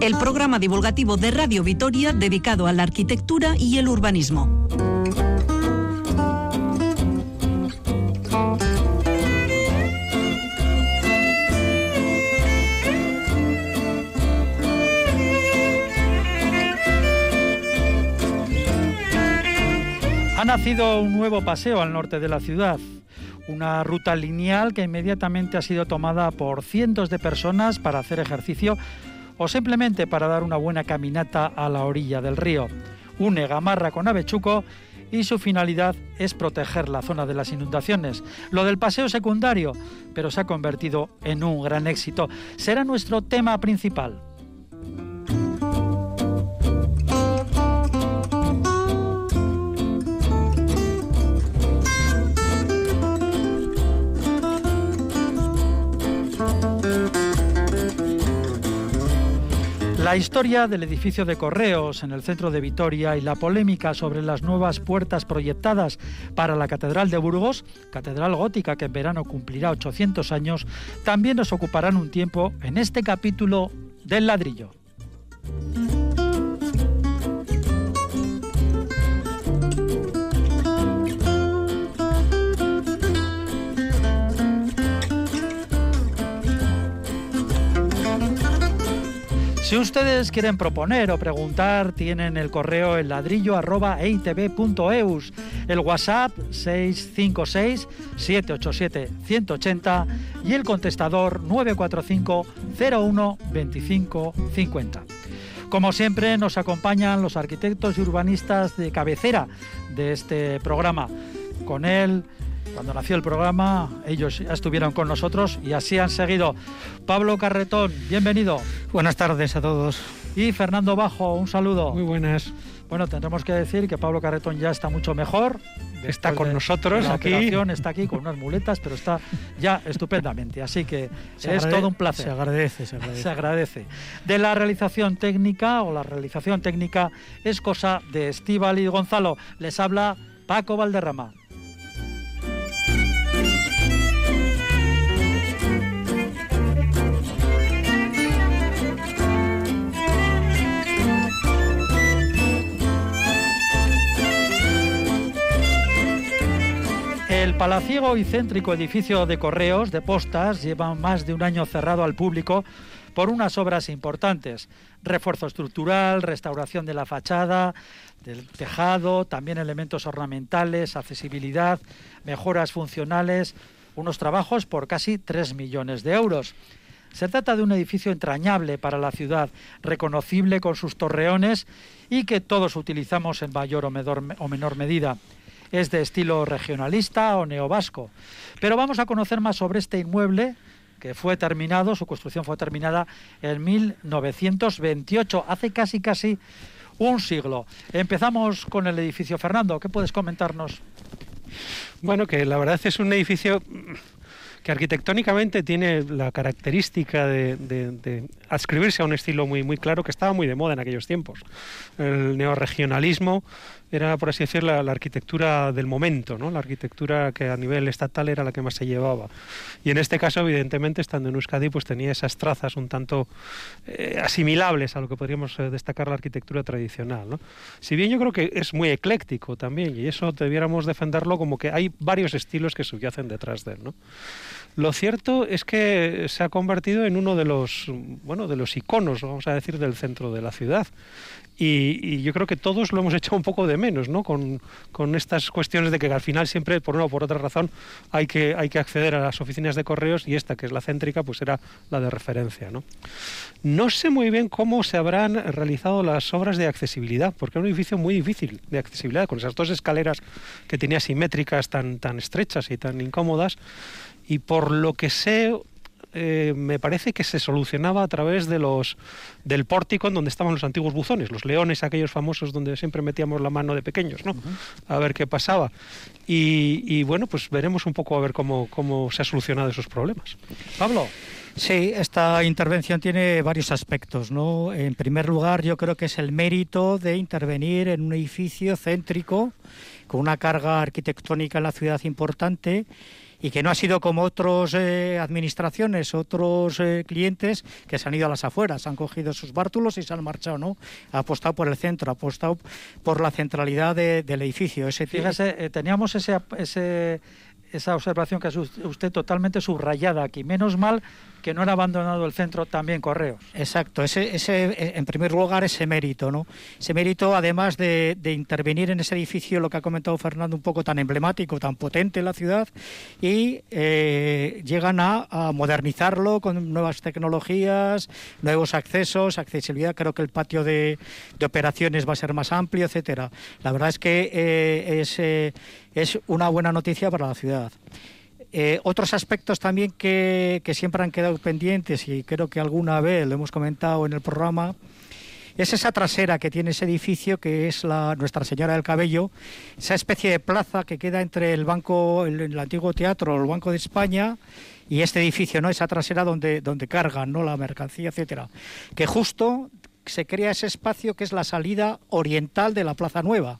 El programa divulgativo de Radio Vitoria dedicado a la arquitectura y el urbanismo. Ha nacido un nuevo paseo al norte de la ciudad, una ruta lineal que inmediatamente ha sido tomada por cientos de personas para hacer ejercicio o simplemente para dar una buena caminata a la orilla del río. Une Gamarra con Avechuco y su finalidad es proteger la zona de las inundaciones. Lo del paseo secundario, pero se ha convertido en un gran éxito. Será nuestro tema principal. La historia del edificio de correos en el centro de Vitoria y la polémica sobre las nuevas puertas proyectadas para la Catedral de Burgos, catedral gótica que en verano cumplirá 800 años, también nos ocuparán un tiempo en este capítulo del ladrillo. Si ustedes quieren proponer o preguntar, tienen el correo el ladrillo el WhatsApp 656 787 180 y el contestador 945 01 25 50. Como siempre, nos acompañan los arquitectos y urbanistas de cabecera de este programa. Con él, cuando nació el programa, ellos ya estuvieron con nosotros y así han seguido. Pablo Carretón, bienvenido. Buenas tardes a todos. Y Fernando Bajo, un saludo. Muy buenas. Bueno, tendremos que decir que Pablo Carretón ya está mucho mejor. Está con nosotros la aquí. Está aquí con unas muletas, pero está ya estupendamente. Así que es todo un placer. Se agradece, se agradece. Se agradece. De la realización técnica o la realización técnica es cosa de Estíbal y Gonzalo. Les habla Paco Valderrama. El palaciego y céntrico edificio de correos de postas lleva más de un año cerrado al público por unas obras importantes. Refuerzo estructural, restauración de la fachada, del tejado, también elementos ornamentales, accesibilidad, mejoras funcionales, unos trabajos por casi 3 millones de euros. Se trata de un edificio entrañable para la ciudad, reconocible con sus torreones y que todos utilizamos en mayor o menor medida es de estilo regionalista o neovasco. Pero vamos a conocer más sobre este inmueble que fue terminado, su construcción fue terminada en 1928, hace casi casi un siglo. Empezamos con el edificio Fernando, ¿qué puedes comentarnos? Bueno, que la verdad es un edificio que arquitectónicamente tiene la característica de, adscribirse a un estilo muy, muy claro que estaba muy de moda en aquellos tiempos. El neoregionalismo era, por así decirlo, la, arquitectura del momento, ¿no? la arquitectura que a nivel estatal era la que más se llevaba. Y en este caso, evidentemente, estando en Euskadi, pues tenía esas trazas un tanto eh, asimilables a lo que podríamos eh, destacar la arquitectura tradicional. ¿no? Si bien yo creo que es muy ecléctico también, y eso debiéramos defenderlo como que hay varios estilos que subyacen detrás de él. ¿no? Lo cierto es que se ha convertido en uno de los, bueno, de los iconos, vamos a decir, del centro de la ciudad. Y, yo creo que todos lo hemos hecho un poco de menos, ¿no? Con, estas cuestiones de que al final siempre, por una o por otra razón, hay que, hay que acceder a las oficinas de correos y esta, que es la céntrica, pues era la de referencia, ¿no? No sé muy bien cómo se habrán realizado las obras de accesibilidad, porque era un edificio muy difícil de accesibilidad, con esas dos escaleras que tenía simétricas tan, tan estrechas y tan incómodas y por lo que sé eh, me parece que se solucionaba a través de los del pórtico en donde estaban los antiguos buzones, los leones aquellos famosos donde siempre metíamos la mano de pequeños, ¿no? A ver qué pasaba. Y, bueno, pues veremos un poco a ver cómo, cómo se ha solucionado esos problemas. Pablo. Sí, esta intervención tiene varios aspectos, ¿no? En primer lugar, yo creo que es el mérito de intervenir en un edificio céntrico con una carga arquitectónica en la ciudad importante y que no ha sido como otras eh, administraciones, otros eh, clientes que se han ido a las afueras, han cogido sus bártulos y se han marchado, ¿no? Ha apostado por el centro, ha apostado por la centralidad del edificio. Ese Fíjese, teníamos ese, ese esa observación que hace usted totalmente subrayada aquí. Menos mal que no era abandonado el centro también Correos. Exacto, ese, ese, en primer lugar ese mérito, ¿no? Ese mérito, además de, intervenir en ese edificio, lo que ha comentado Fernando, un poco tan emblemático, tan potente en la ciudad, y eh, llegan a, modernizarlo con nuevas tecnologías, nuevos accesos, accesibilidad. Creo que el patio de, operaciones va a ser más amplio, etcétera. La verdad es que eh, es, eh, es una buena noticia para la ciudad. Eh, otros aspectos también que, siempre han quedado pendientes y creo que alguna vez lo hemos comentado en el programa es esa trasera que tiene ese edificio que es la Nuestra Señora del Cabello, esa especie de plaza que queda entre el banco, el, antiguo teatro, el Banco de España y este edificio, ¿no? Esa trasera donde, donde cargan, ¿no? La mercancía, etcétera. Que justo se crea ese espacio que es la salida oriental de la Plaza Nueva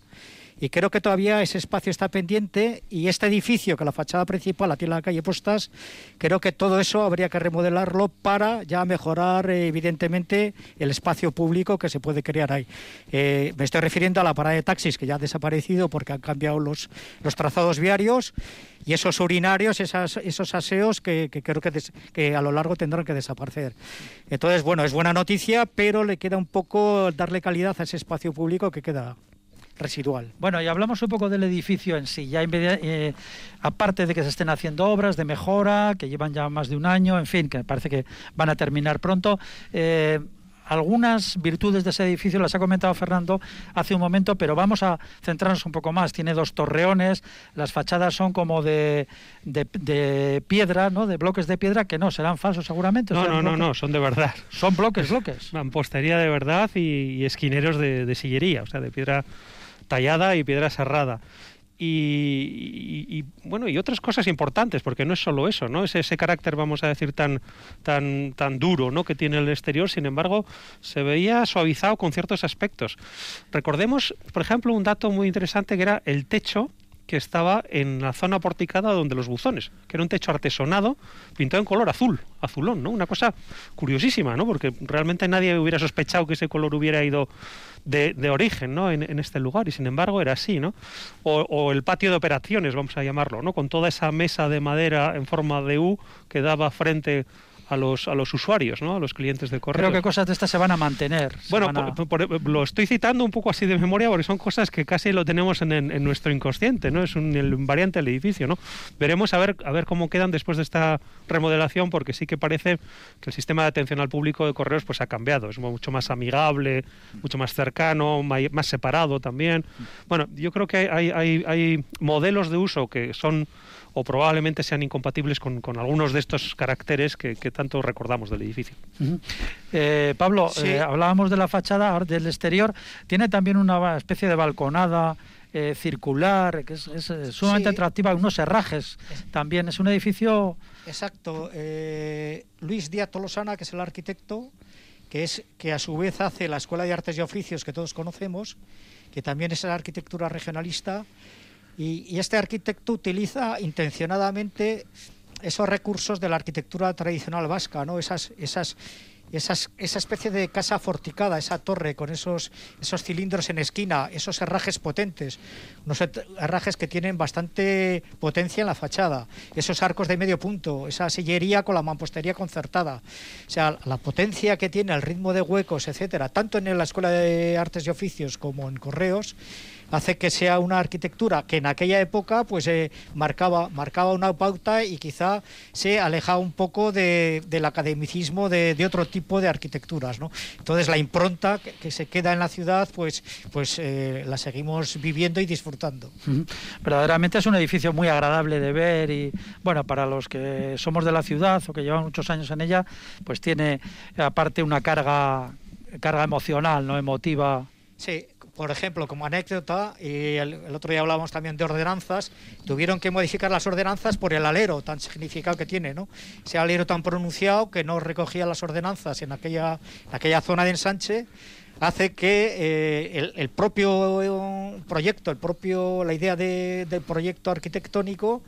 y creo que todavía ese espacio está pendiente y este edificio, que la fachada principal la tiene la calle Postas, creo que todo eso habría que remodelarlo para ya mejorar eh, evidentemente el espacio público que se puede crear ahí. Eh, me estoy refiriendo a la parada de taxis que ya ha desaparecido porque han cambiado los, los trazados viarios y esos urinarios, esas, esos aseos que, creo que, que, a lo largo tendrán que desaparecer. Entonces, bueno, es buena noticia, pero le queda un poco darle calidad a ese espacio público que queda residual. Bueno, y hablamos un poco del edificio en sí. Ya eh, aparte de que se estén haciendo obras de mejora, que llevan ya más de un año, en fin, que parece que van a terminar pronto. Eh, algunas virtudes de ese edificio las ha comentado Fernando hace un momento, pero vamos a centrarnos un poco más. Tiene dos torreones, las fachadas son como de, de, piedra, ¿no? De bloques de piedra que no, serán falsos seguramente. No, no, no, no, son de verdad. Son bloques, bloques. Mampostería de verdad y, esquineros de, de, sillería, o sea, de piedra tallada y piedra serrada. Y, bueno y otras cosas importantes porque no es solo eso no es ese carácter vamos a decir tan tan tan duro no que tiene el exterior. Sin embargo se veía suavizado con ciertos aspectos. Recordemos por ejemplo un dato muy interesante que era el techo que estaba en la zona porticada donde los buzones, que era un techo artesonado pintado en color azul, azulón, ¿no? Una cosa curiosísima, ¿no? Porque realmente nadie hubiera sospechado que ese color hubiera ido de, origen, ¿no? En, este lugar y sin embargo era así, ¿no? O, el patio de operaciones, vamos a llamarlo, ¿no? Con toda esa mesa de madera en forma de U que daba frente a los, a los usuarios, ¿no? a los clientes de correo. Creo que cosas de estas se van a mantener. Bueno, lo estoy citando un poco así de memoria porque son cosas que casi lo tenemos en, en, nuestro inconsciente, ¿no? es un el variante del edificio. ¿no? Veremos a ver, a ver cómo quedan después de esta remodelación porque sí que parece que el sistema de atención al público de correos pues ha cambiado, es mucho más amigable, mucho más cercano, más separado también. Bueno, yo creo que hay, hay, hay modelos de uso que son o probablemente sean incompatibles con, algunos de estos caracteres que, tanto recordamos del edificio. Eh, Pablo, eh, hablábamos de la fachada del exterior, tiene también una especie de balconada. Eh, circular, que es, sumamente atractiva, unos herrajes también. Es un edificio. Exacto. Luis Díaz Tolosana, que es el arquitecto, que es que a su vez hace la Escuela de Artes y Oficios que todos conocemos, que también es la arquitectura regionalista y, este arquitecto utiliza intencionadamente esos recursos de la arquitectura tradicional vasca, ¿no? esas, esas, esas, esa especie de casa forticada, esa torre con esos, esos cilindros en esquina, esos herrajes potentes, unos herrajes que tienen bastante potencia en la fachada, esos arcos de medio punto, esa sillería con la mampostería concertada, o sea, la potencia que tiene, el ritmo de huecos, etcétera, tanto en la Escuela de Artes y Oficios como en Correos, hace que sea una arquitectura que en aquella época pues eh, marcaba, marcaba una pauta y quizá se alejaba un poco de, del academicismo de, otro tipo de arquitecturas. ¿no? Entonces la impronta que, se queda en la ciudad pues, pues eh, la seguimos viviendo y disfrutando. Verdaderamente es un edificio muy agradable de ver y bueno, para los que somos de la ciudad o que llevan muchos años en ella, pues tiene aparte una carga carga emocional, no emotiva. Sí, por ejemplo, como anécdota, y el, otro día hablábamos también de ordenanzas, tuvieron que modificar las ordenanzas por el alero tan significado que tiene, ¿no? Ese alero tan pronunciado que no recogía las ordenanzas en aquella, aquella zona de ensanche hace que eh, el, propio proyecto, el propio, la idea del proyecto arquitectónico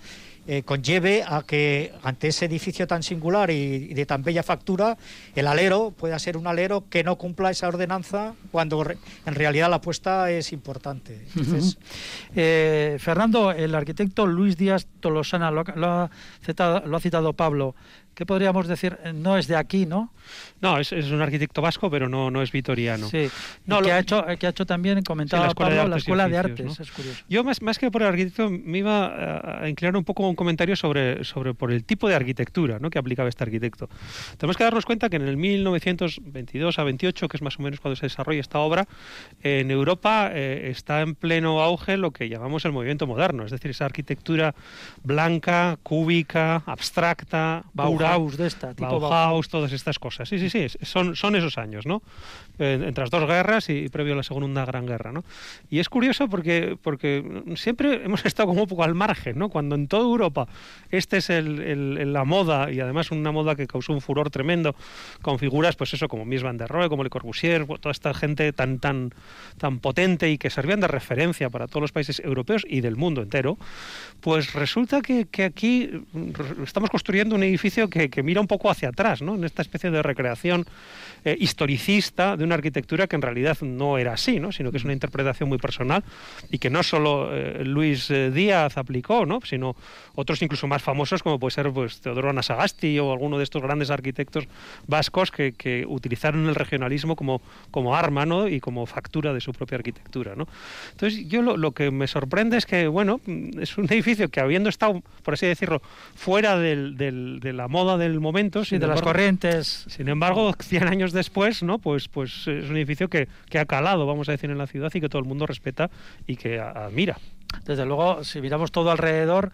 eh, conlleve a que ante ese edificio tan singular y, de tan bella factura, el alero pueda ser un alero que no cumpla esa ordenanza cuando en realidad la apuesta es importante. Eh, Fernando, el arquitecto Luis Díaz Tolosana, lo, ha lo ha citado Pablo, ¿qué podríamos decir? No es de aquí, ¿no? No, es, un arquitecto vasco, pero no, no es vitoriano. Sí. No, que, ha hecho, que ha hecho también, comentaba la Pablo, la Escuela de Artes. Es curioso. Yo, más, más que por el arquitecto, me iba a inclinar un poco un comentario sobre, sobre por el tipo de arquitectura ¿no? que aplicaba este arquitecto. Tenemos que darnos cuenta que en el 1922 a 28, que es más o menos cuando se desarrolla esta obra, en Europa eh, está en pleno auge lo que llamamos el movimiento moderno, es decir, esa arquitectura blanca, cúbica, abstracta, Bauhaus de esta, tipo Bauhaus, todas estas cosas. Sí, sí, sí, son, son esos años, ¿no? Entre las dos guerras y, previo a la Segunda Gran Guerra, ¿no? Y es curioso porque, porque siempre hemos estado como un poco al margen, ¿no? Cuando en toda Europa este es la moda y además una moda que causó un furor tremendo con figuras, pues eso, como Mies van der Rohe, como Le Corbusier, toda esta gente tan, tan, tan potente y que servían de referencia para todos los países europeos y del mundo entero, pues resulta que, aquí estamos construyendo un edificio que, mira un poco hacia atrás, ¿no? En esta especie de recreación eh, historicista una arquitectura que en realidad no era así, ¿no? sino que es una interpretación muy personal y que no solo eh, Luis eh, Díaz aplicó, ¿no? sino otros incluso más famosos como puede ser pues, Teodoro Anasagasti o alguno de estos grandes arquitectos vascos que, que utilizaron el regionalismo como, como arma ¿no? y como factura de su propia arquitectura. ¿no? Entonces yo lo, lo que me sorprende es que bueno, es un edificio que habiendo estado, por así decirlo, fuera del, del, de la moda del momento, y de las corrientes, sin embargo, 100 años después, ¿no? Pues, pues es un edificio que, que, ha calado, vamos a decir, en la ciudad y que todo el mundo respeta y que admira. Desde luego, si miramos todo alrededor,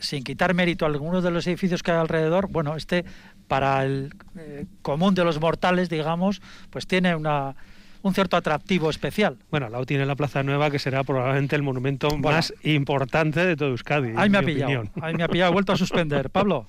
sin quitar mérito a algunos de los edificios que hay alrededor, bueno, este para el eh, común de los mortales, digamos, pues tiene una, un cierto atractivo especial. Bueno, Lau tiene la Plaza Nueva, que será probablemente el monumento más importante de todo Euskadi. Ahí me ha pillado, ahí me ha pillado, vuelto a suspender. Pablo.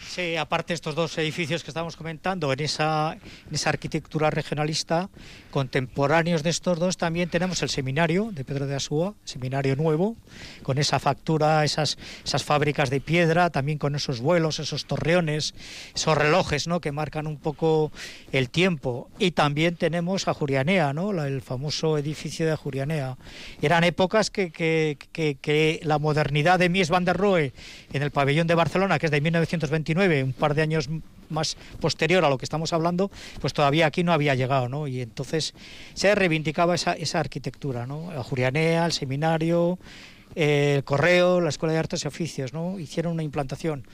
Sí, aparte estos dos edificios que estamos comentando, en esa, esa arquitectura regionalista, contemporáneos de estos dos, también tenemos el seminario de Pedro de Asúa, seminario nuevo, con esa factura, esas, esas fábricas de piedra, también con esos vuelos, esos torreones, esos relojes ¿no? que marcan un poco el tiempo. Y también tenemos a Jurianea, ¿no? el famoso edificio de Jurianea. Eran épocas que, que, que, que la modernidad de Mies van der Rohe en el pabellón de Barcelona, que es de 1920, un par de años más posterior a lo que estamos hablando, pues todavía aquí no había llegado, ¿no? Y entonces se reivindicaba esa, esa arquitectura, ¿no? La Jurianea, el seminario, el correo, la Escuela de Artes y Oficios, ¿no? Hicieron una implantación.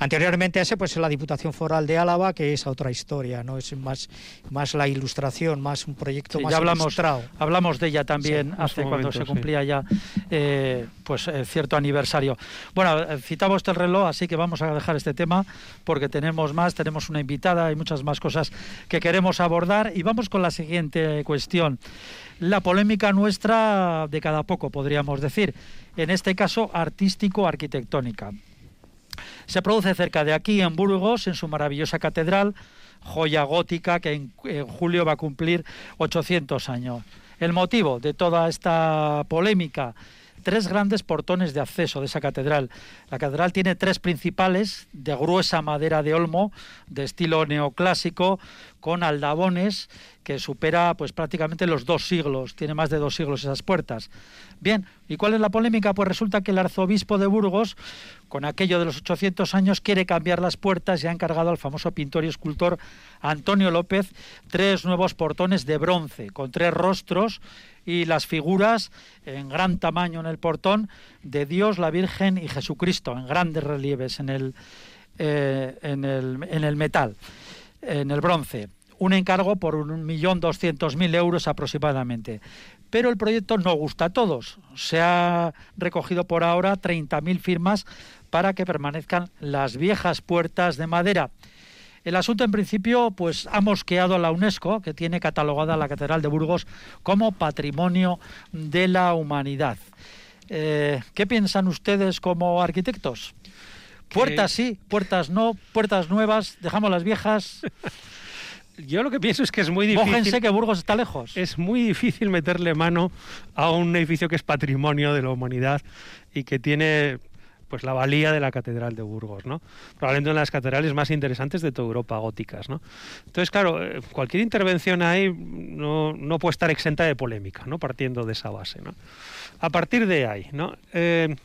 Anteriormente a ese, pues la Diputación Foral de Álava, que es otra historia, ¿no? Es más, más la ilustración, más un proyecto más ya hablamos, hablamos de ella también hace cuando se cumplía ya eh, pues eh, cierto aniversario. Bueno, eh, citamos este reloj, así que vamos a dejar este tema porque tenemos más, tenemos una invitada y muchas más cosas que queremos abordar y vamos con la siguiente cuestión. La polémica nuestra de cada poco, podríamos decir, en este caso artístico-arquitectónica. Se produce cerca de aquí, en Burgos, en su maravillosa catedral, joya gótica que en, julio va a cumplir 800 años. El motivo de toda esta polémica tres grandes portones de acceso de esa catedral. La catedral tiene tres principales de gruesa madera de olmo, de estilo neoclásico, con aldabones que supera pues prácticamente los dos siglos, tiene más de dos siglos esas puertas. Bien, ¿y cuál es la polémica? Pues resulta que el arzobispo de Burgos, con aquello de los 800 años, quiere cambiar las puertas y ha encargado al famoso pintor y escultor Antonio López tres nuevos portones de bronce, con tres rostros y las figuras en gran tamaño en el portón de Dios, la Virgen y Jesucristo, en grandes relieves en el, eh, en el, en el metal, en el bronce un encargo por un millón doscientos mil euros aproximadamente. Pero el proyecto no gusta a todos. Se ha recogido por ahora 30.000 firmas para que permanezcan las viejas puertas de madera. El asunto en principio pues ha mosqueado a la UNESCO, que tiene catalogada la Catedral de Burgos como Patrimonio de la Humanidad. Eh, ¿Qué piensan ustedes como arquitectos? Puertas sí, puertas no, puertas nuevas, dejamos las viejas. yo lo que pienso es que es muy difícil. Mójense que Burgos está lejos. Es muy difícil meterle mano a un edificio que es patrimonio de la humanidad y que tiene pues la valía de la Catedral de Burgos, ¿no? Probablemente una de las catedrales más interesantes de toda Europa góticas, ¿no? Entonces, claro, eh, cualquier intervención ahí no, no puede estar exenta de polémica, ¿no? Partiendo de esa base, ¿no? A partir de ahí, ¿no? Eh,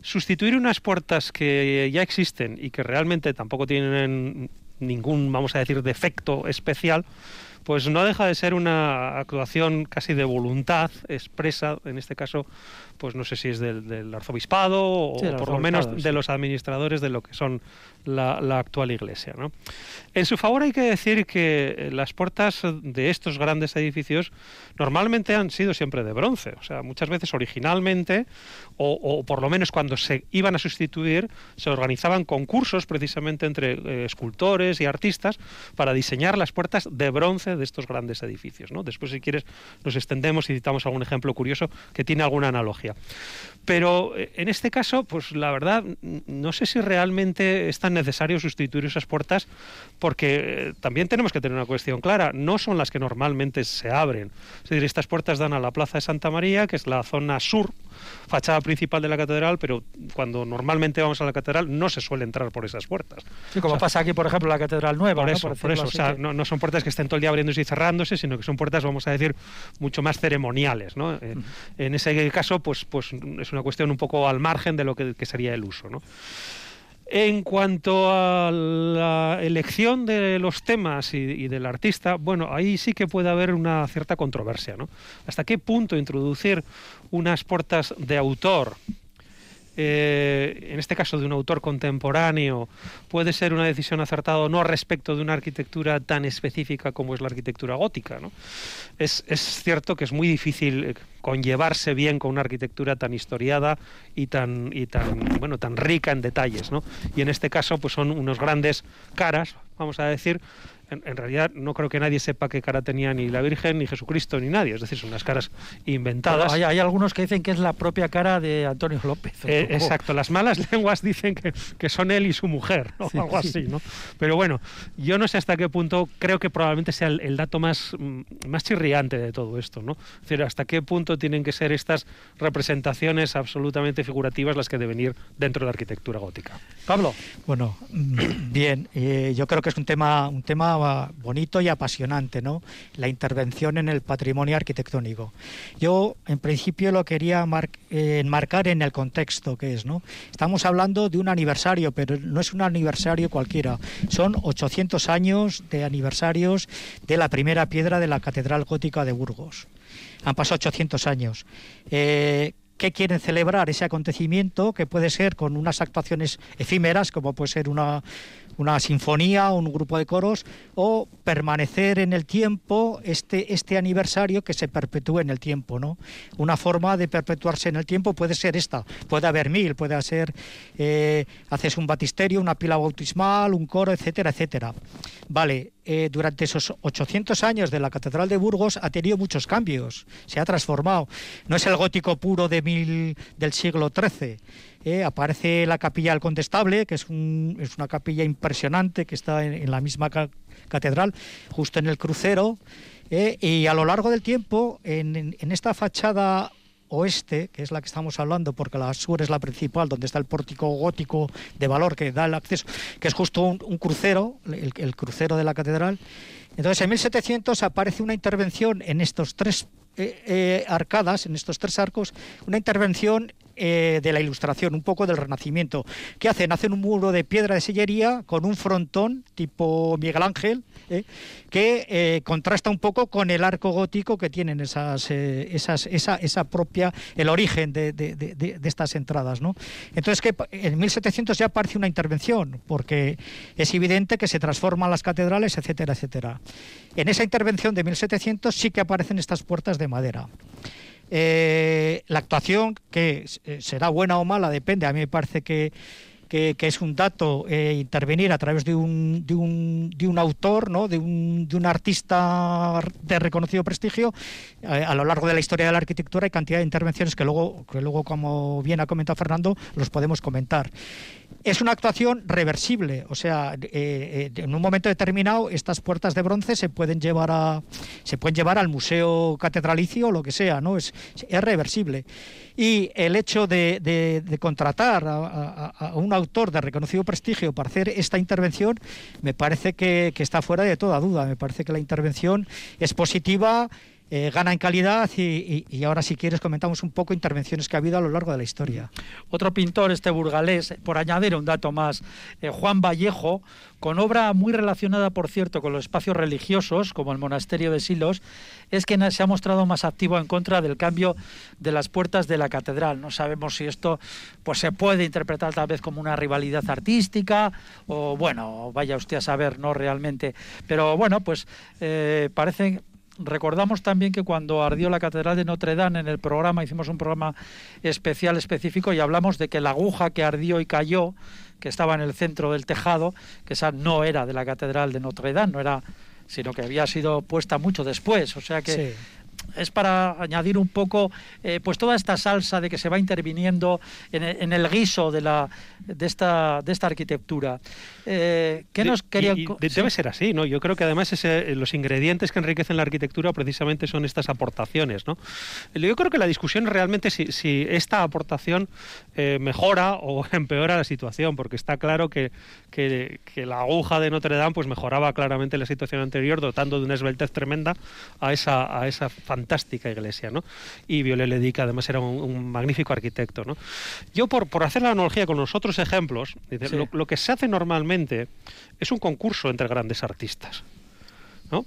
sustituir unas puertas que ya existen y que realmente tampoco tienen ningún, vamos a decir, defecto especial, pues no deja de ser una actuación casi de voluntad expresa, en este caso, pues no sé si es del, arzobispado o por lo menos de los administradores de lo que son la, actual iglesia. ¿no? En su favor hay que decir que eh, las puertas de estos grandes edificios normalmente han sido siempre de bronce, o sea, muchas veces originalmente, o, por lo menos cuando se iban a sustituir, se organizaban concursos precisamente entre eh, escultores y artistas para diseñar las puertas de bronce de estos grandes edificios. ¿no? Después, si quieres, nos extendemos y citamos algún ejemplo curioso que tiene alguna analogía. Pero eh, en este caso, pues la verdad, no sé si realmente es tan necesario sustituir esas puertas, porque eh, también tenemos que tener una cuestión clara. No son las que normalmente se abren. Es decir, estas puertas dan a la Plaza de Santa María, que es la zona sur fachada principal de la catedral, pero cuando normalmente vamos a la catedral no se suele entrar por esas puertas. Sí, como pasa aquí, por ejemplo, la catedral nueva. Por eso, por, eso. O sea, no, son puertas que estén todo el día abriéndose y cerrándose, sino que son puertas, vamos a decir, mucho más ceremoniales. ¿no? Eh, en ese caso, pues, pues es una cuestión un poco al margen de lo que, que sería el uso. ¿no? En cuanto a la elección de los temas y, del artista, bueno, ahí sí que puede haber una cierta controversia, ¿no? ¿Hasta qué punto introducir unas puertas de autor eh, en este caso de un autor contemporáneo, puede ser una decisión acertada o no respecto de una arquitectura tan específica como es la arquitectura gótica. Es, cierto que es muy difícil eh, conllevarse bien con una arquitectura tan historiada y tan, y tan, bueno, tan rica en detalles. ¿no? Y en este caso pues son unos grandes caras, vamos a decir, en, realidad no creo que nadie sepa qué cara tenía ni la Virgen, ni Jesucristo, ni nadie. Es decir, son unas caras inventadas. Hay, hay, algunos que dicen que es la propia cara de Antonio López. Eh, exacto, las malas lenguas dicen que, que son él y su mujer, o algo así. ¿no? Pero bueno, yo no sé hasta qué punto, creo que probablemente sea el, dato más, mm, más chirriante de todo esto. ¿no? Es decir, hasta qué punto tienen que ser estas representaciones absolutamente figurativas las que deben ir dentro de la arquitectura gótica. Pablo. Bueno, bien, eh, yo creo que es un tema, un tema bonito y apasionante, ¿no? La intervención en el patrimonio arquitectónico. Yo, en principio, lo quería eh, enmarcar en el contexto que es, ¿no? Estamos hablando de un aniversario, pero no es un aniversario cualquiera. Son 800 años de aniversarios de la primera piedra de la Catedral Gótica de Burgos. Han pasado 800 años. Eh, ¿Qué quieren celebrar ese acontecimiento, que puede ser con unas actuaciones efímeras, como puede ser una, una sinfonía, un grupo de coros, o permanecer en el tiempo este, este aniversario que se perpetúe en el tiempo. ¿no? Una forma de perpetuarse en el tiempo puede ser esta, puede haber mil, puede ser, eh, haces un batisterio, una pila bautismal, un coro, etcétera, etcétera. Vale, eh, durante esos 800 años de la Catedral de Burgos ha tenido muchos cambios, se ha transformado. No es el gótico puro de mil, del siglo XIII. Eh, aparece la capilla del Condestable, que es, es, una capilla impresionante que está en, la misma catedral, justo en el crucero. Eh, y a lo largo del tiempo, en, esta fachada oeste, que es la que estamos hablando, porque la sur es la principal, donde está el pórtico gótico de valor que da el acceso, que es justo un, crucero, el, crucero de la catedral. Entonces, en 1700 aparece una intervención en estos tres eh, arcadas, en estos tres arcos, una intervención eh, de la Ilustración, un poco del Renacimiento. ¿Qué hacen? Hacen un muro de piedra de sillería con un frontón tipo Miguel Ángel, eh, que eh, contrasta un poco con el arco gótico que tienen esas, esas esa, esa, propia, el origen de, de, estas entradas. ¿no? Entonces, que en 1700 ya aparece una intervención, porque es evidente que se transforman las catedrales, etcétera, etcétera. En esa intervención de 1700 sí que aparecen estas puertas de madera. Eh, la actuación, que eh, será buena o mala, depende. A mí me parece que, que, es un dato eh, intervenir a través de un, de un, de un autor, ¿no? de, un, de un artista de reconocido prestigio. a lo largo de la historia de la arquitectura hay cantidad de intervenciones que luego, que luego como bien ha comentado Fernando, los podemos comentar. Es una actuación reversible, o sea, eh, eh, en un momento determinado estas puertas de bronce se pueden llevar a se pueden llevar al museo catedralicio o lo que sea, ¿no? Es, es reversible. Y el hecho de, contratar a, un autor de reconocido prestigio para hacer esta intervención me parece que está fuera de toda duda. Me parece que la intervención es positiva eh, gana en calidad y, ahora si quieres comentamos un poco intervenciones que ha habido a lo largo de la historia. Otro pintor, este burgalés, por añadir un dato más, eh, Juan Vallejo, con obra muy relacionada, por cierto, con los espacios religiosos, como el monasterio de Silos, es quien se ha mostrado más activo en contra del cambio de las puertas de la catedral. No sabemos si esto pues se puede interpretar tal vez como una rivalidad artística o bueno, vaya usted a saber, no realmente. Pero bueno, pues eh, parece Recordamos también que cuando ardió la Catedral de Notre Dame en el programa, hicimos un programa especial específico y hablamos de que la aguja que ardió y cayó, que estaba en el centro del tejado, que esa no era de la Catedral de Notre Dame, no era sino que había sido puesta mucho después, o sea que es para añadir un poco eh, pues toda esta salsa de que se va interviniendo en, el guiso de la de esta de esta arquitectura. Eh, ¿qué nos quería debe ser así no yo creo que además ese, los ingredientes que enriquecen la arquitectura precisamente son estas aportaciones no yo creo que la discusión es realmente si, si esta aportación eh, mejora o empeora la situación porque está claro que, que, que la aguja de Notre Dame pues mejoraba claramente la situación anterior dotando de una esbeltez tremenda a esa a esa fantástica iglesia, ¿no? Y Viollet le además era un, magnífico arquitecto, ¿no? Yo, por, por hacer la analogía con los otros ejemplos, lo, que se hace normalmente es un concurso entre grandes artistas, ¿no?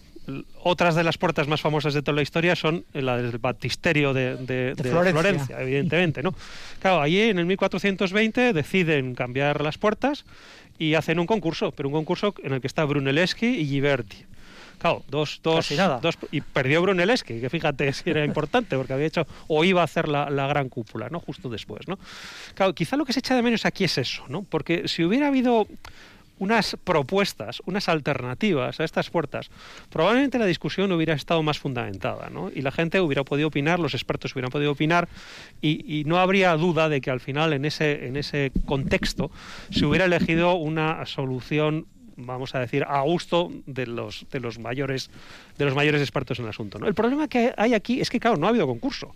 Otras de las puertas más famosas de toda la historia son la del baptisterio de, Florencia. evidentemente, ¿no? Claro, allí en el 1420 deciden cambiar las puertas y hacen un concurso, pero un concurso en el que está Brunelleschi y Ghiberti. Claro, dos, dos, dos y perdió Brunelleschi, que fíjate si era importante, porque había hecho o iba a hacer la, gran cúpula, ¿no? Justo después, ¿no? Claro, quizá lo que se echa de menos aquí es eso, ¿no? Porque si hubiera habido unas propuestas, unas alternativas a estas puertas, probablemente la discusión hubiera estado más fundamentada, ¿no? Y la gente hubiera podido opinar, los expertos hubieran podido opinar, y, no habría duda de que al final en ese, en ese contexto se hubiera elegido una solución vamos a decir, a gusto de los, de los mayores de los mayores expertos en el asunto. ¿no? El problema que hay aquí es que, claro, no ha habido concurso.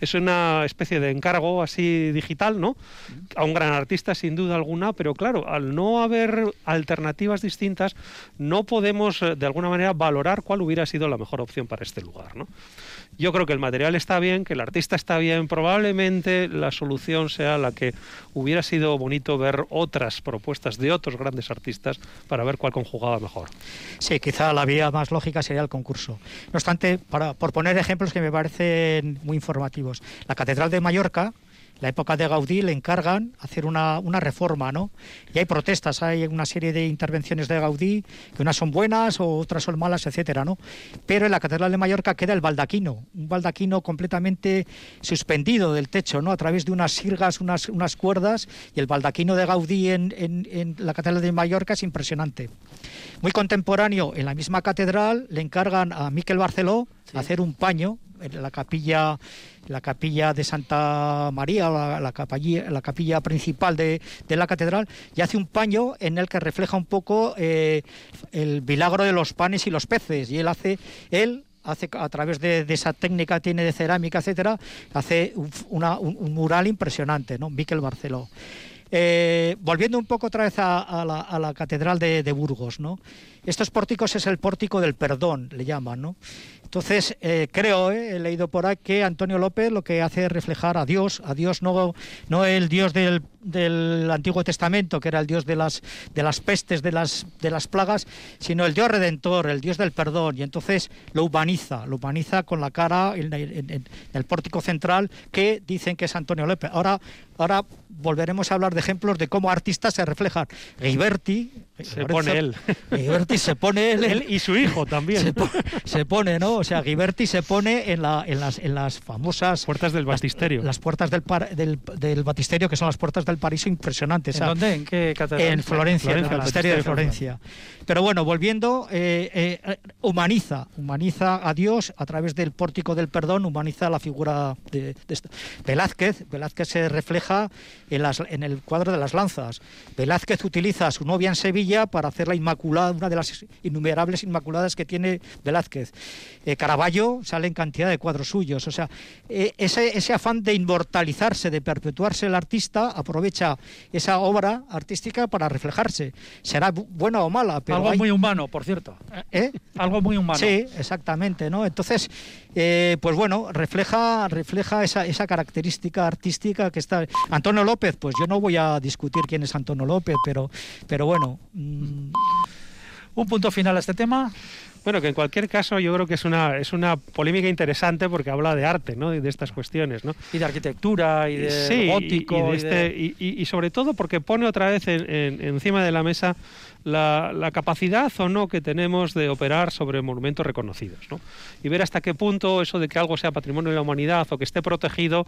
Es una especie de encargo así digital, ¿no? A un gran artista, sin duda alguna, pero claro, al no haber alternativas distintas, no podemos eh, de alguna manera valorar cuál hubiera sido la mejor opción para este lugar, ¿no? Yo creo que el material está bien, que el artista está bien, probablemente la solución sea la que hubiera sido bonito ver otras propuestas de otros grandes artistas para ver cuál conjugaba mejor. Sí, quizá la vía más lógica sería el concurso. No obstante, para, por poner ejemplos que me parecen muy informativos, la Catedral de Mallorca, la época de Gaudí le encargan hacer una, reforma, ¿no? Y hay protestas, hay una serie de intervenciones de Gaudí, que unas son buenas o otras son malas, etcétera, ¿no? Pero en la Catedral de Mallorca queda el baldaquino, un baldaquino completamente suspendido del techo, ¿no? A través de unas sirgas, unas, unas cuerdas, y el baldaquino de Gaudí en, en la Catedral de Mallorca es impresionante. Muy contemporáneo, en la misma catedral le encargan a Miquel Barceló hacer un paño en la capilla la capilla de Santa María, la, capilla, la capilla principal de, la catedral, y hace un paño en el que refleja un poco eh, el milagro de los panes y los peces. Y él hace, él hace a través de, esa técnica tiene de cerámica, etcétera, hace un, mural impresionante, ¿no? Miquel Barceló. Eh, volviendo un poco otra vez a, la, catedral de, de, Burgos, ¿no? Estos pórticos es el pórtico del perdón, le llaman, ¿no? Entonces, eh, creo, eh, he leído por ahí que Antonio López lo que hace es reflejar a Dios, a Dios no, no el Dios del, Antiguo Testamento, que era el Dios de las, de las pestes, de las, de las plagas, sino el Dios redentor, el Dios del perdón. Y entonces lo humaniza, lo humaniza con la cara en, el pórtico central que dicen que es Antonio López. Ahora, ahora volveremos a hablar de ejemplos de cómo artistas se reflejan. Riberti, se pone él. se pone él, él y su hijo también. Se, pone, ¿no? o sea, Ghiberti se pone en, la, en, las, en las famosas... Puertas del batisterio. Las, puertas del, del, del, batisterio, que son las puertas del paraíso impresionantes. ¿En dónde? ¿En qué catedral? En Florencia, en el batisterio de Florencia. Pero bueno, volviendo, eh, eh, humaniza, humaniza a Dios a través del pórtico del perdón, humaniza la figura de, de Velázquez. Velázquez se refleja en, las, en el cuadro de las lanzas. Velázquez utiliza a su novia en Sevilla para hacer la Inmaculada, una de las innumerables Inmaculadas que tiene Velázquez. Eh, Caravaggio sale en cantidad de cuadros suyos. O sea, eh, ese, ese afán de inmortalizarse, de perpetuarse el artista, aprovecha esa obra artística para reflejarse. Será buena o mala, pero algo muy humano, por cierto. ¿Eh? Algo muy humano. Sí, exactamente, ¿no? Entonces, eh, pues bueno, refleja, refleja esa, esa característica artística que está. Antonio López, pues yo no voy a discutir quién es Antonio López, pero, pero bueno. Mm. Un punto final a este tema. Bueno, que en cualquier caso yo creo que es una, es una polémica interesante porque habla de arte, ¿no? Y de estas cuestiones, ¿no? Y de arquitectura, y de sí, gótico. Y, este, y, sobre todo porque pone otra vez encima de la mesa la, la, capacidad o no que tenemos de operar sobre monumentos reconocidos, ¿no? Y ver hasta qué punto eso de que algo sea patrimonio de la humanidad o que esté protegido,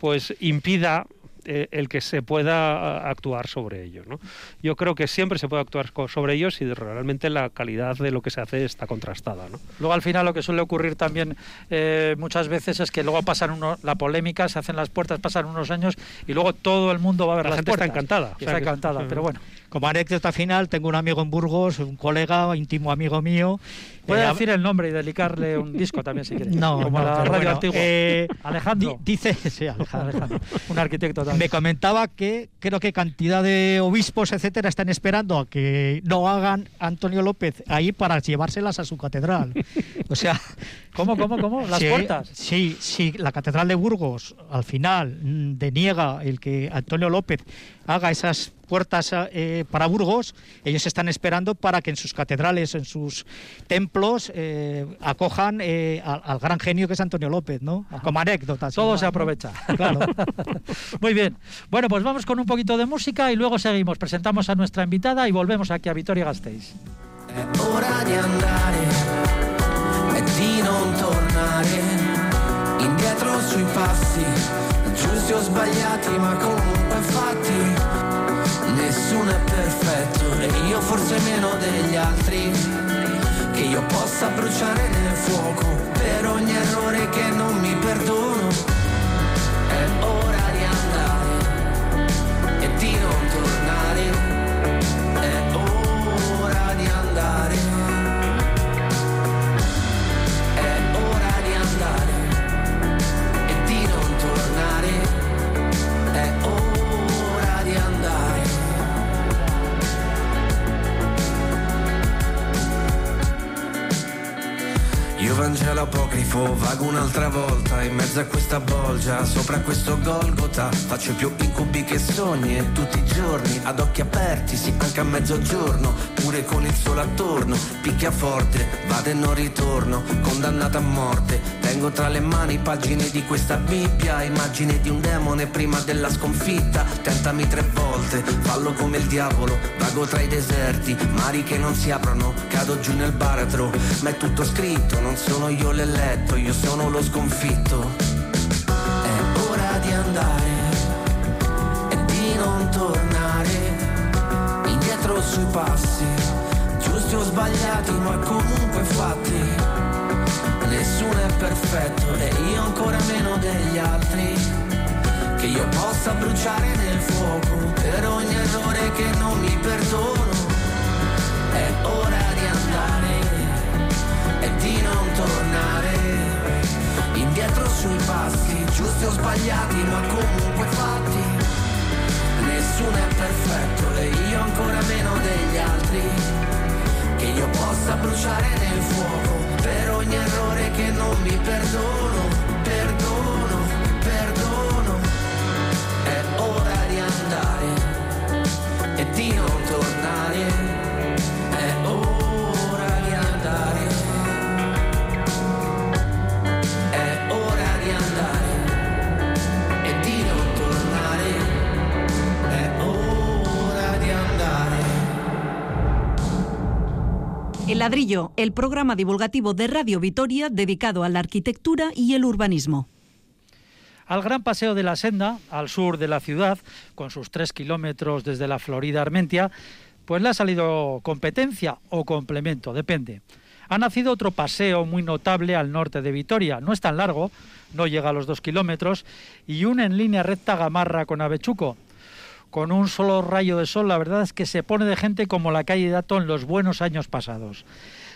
pues impida eh, el que se pueda actuar sobre ellos. ¿no? Yo creo que siempre se puede actuar sobre ellos si realmente la calidad de lo que se hace está contrastada. ¿no? Luego al final lo que suele ocurrir también eh, muchas veces es que luego pasan uno, la polémica, se hacen las puertas, pasan unos años y luego todo el mundo va a ver la las gente puertas. está encantada. está encantada, pero bueno. Como anécdota final, tengo un amigo en Burgos, un colega, íntimo amigo mío. Puede eh, decir el nombre y dedicarle un disco también si quiere. No, como la radio antigua. Eh, Alejandro. dice, sí, Alejandro. un arquitecto también. Me comentaba que creo que cantidad de obispos, etcétera, están esperando a que no hagan Antonio López ahí para llevárselas a su catedral. O sea. ¿Cómo, cómo, cómo? ¿Las puertas? Sí, sí, la catedral de Burgos al final mm, deniega el que Antonio López haga esas puertas eh, para Burgos, ellos están esperando para que en sus catedrales, en sus templos, eh, acojan eh, al, gran genio que es Antonio López, ¿no? Como anécdota. Todo se aprovecha. Claro. Muy bien. Bueno, pues vamos con un poquito de música y luego seguimos. Presentamos a nuestra invitada y volvemos aquí a Vitoria Gasteiz. hora de andare e di non tornare indietro sui passi, giusti o sbagliati, ma comunque fatti nessuno è perfetto e io forse meno degli altri. Che io possa bruciare nel fuoco per ogni errore che non mi perdono Vangelo apocrifo, vago un'altra volta in mezzo a questa bolgia, sopra questo Golgota, faccio più incubi che sogni e tutti i giorni, ad occhi aperti, sì anche a mezzogiorno, pure con il sole attorno, picchia forte, vado e non ritorno, condannata a morte, tengo tra le mani pagine di questa Bibbia, immagine di un demone prima della sconfitta, tentami tre volte, fallo come il diavolo, vago tra i deserti, mari che non si aprono, cado giù nel baratro, ma è tutto scritto, non so sono io l'eletto, io sono lo sconfitto. È ora di andare e di non tornare indietro sui passi, giusti o sbagliati, ma comunque fatti. Nessuno è perfetto e io ancora meno degli altri. Che io possa bruciare nel fuoco per ogni errore che non mi perdono. È ora di andare e di non tornare indietro sui passi, giusti o sbagliati, ma comunque fatti. Nessuno è perfetto e io ancora meno degli altri. Che io possa bruciare nel fuoco per ogni errore che non mi perdono, perdono, perdono. È ora di andare e di non tornare El ladrillo, el programa divulgativo de Radio Vitoria dedicado a la arquitectura y el urbanismo. Al Gran Paseo de la Senda, al sur de la ciudad, con sus tres kilómetros desde la Florida Armentia, pues le ha salido competencia o complemento, depende. Ha nacido otro paseo muy notable al norte de Vitoria. No es tan largo, no llega a los dos kilómetros, y une en línea recta Gamarra con Avechuco con un solo rayo de sol, la verdad es que se pone de gente como la calle Dato en los buenos años pasados.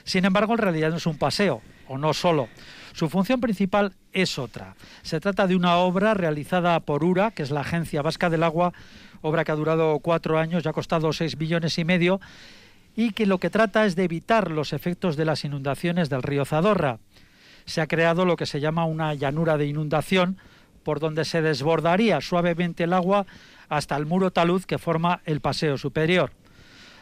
Sin embargo, en realidad no es un paseo, o no solo. Su función principal es otra. Se trata de una obra realizada por URA, que es la Agencia Vasca del Agua, obra que ha durado cuatro años y ha costado seis millones y medio, y que lo que trata es de evitar los efectos de las inundaciones del río Zadorra. Se ha creado lo que se llama una llanura de inundación, por donde se desbordaría suavemente el agua hasta el muro talud que forma el paseo superior.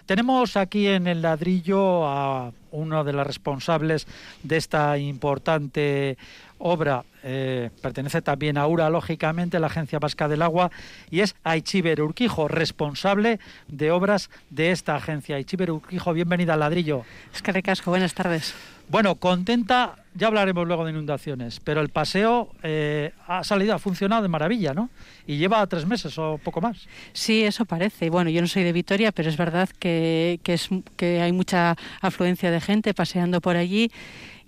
Tenemos aquí en el ladrillo a uno de los responsables de esta importante obra. Eh, pertenece también a URA, lógicamente, la Agencia Vasca del Agua, y es Aichiber Urquijo, responsable de obras de esta agencia. Aichiber Urquijo, bienvenida al ladrillo. Es que recasco, buenas tardes. Bueno, contenta, ya hablaremos luego de inundaciones, pero el paseo eh, ha salido, ha funcionado de maravilla, ¿no? Y lleva tres meses o poco más. Sí, eso parece. Bueno, yo no soy de Vitoria, pero es verdad que, es, que hay mucha afluencia de gente paseando por allí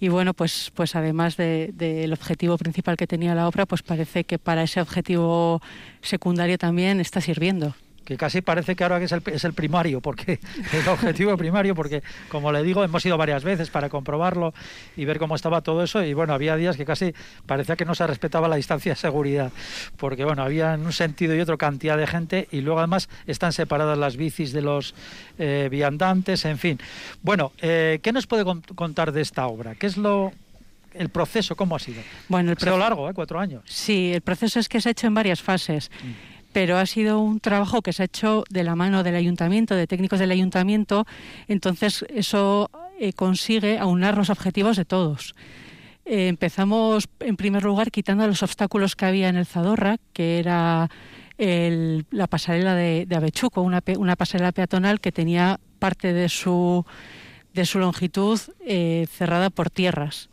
y bueno, pues, pues además del objetivo principal que tenía la obra, pues parece que para ese objetivo secundario también está sirviendo que casi parece que ahora es el, es el primario, porque el objetivo primario, porque como le digo, hemos ido varias veces para comprobarlo y ver cómo estaba todo eso, y bueno, había días que casi parecía que no se respetaba la distancia de seguridad, porque bueno, había en un sentido y otro cantidad de gente, y luego además están separadas las bicis de los eh, viandantes, en fin. Bueno, eh, ¿qué nos puede contar de esta obra? ¿Qué es lo el proceso cómo ha sido? Bueno, el proceso largo, ¿eh? cuatro años. Sí, el proceso es que se ha hecho en varias fases. Mm pero ha sido un trabajo que se ha hecho de la mano del ayuntamiento, de técnicos del ayuntamiento, entonces eso eh, consigue aunar los objetivos de todos. Eh, empezamos, en primer lugar, quitando los obstáculos que había en el Zadorra, que era la pasarela de, Avechuco, una, pasarela peatonal que tenía parte de su, de longitud eh, cerrada por tierras.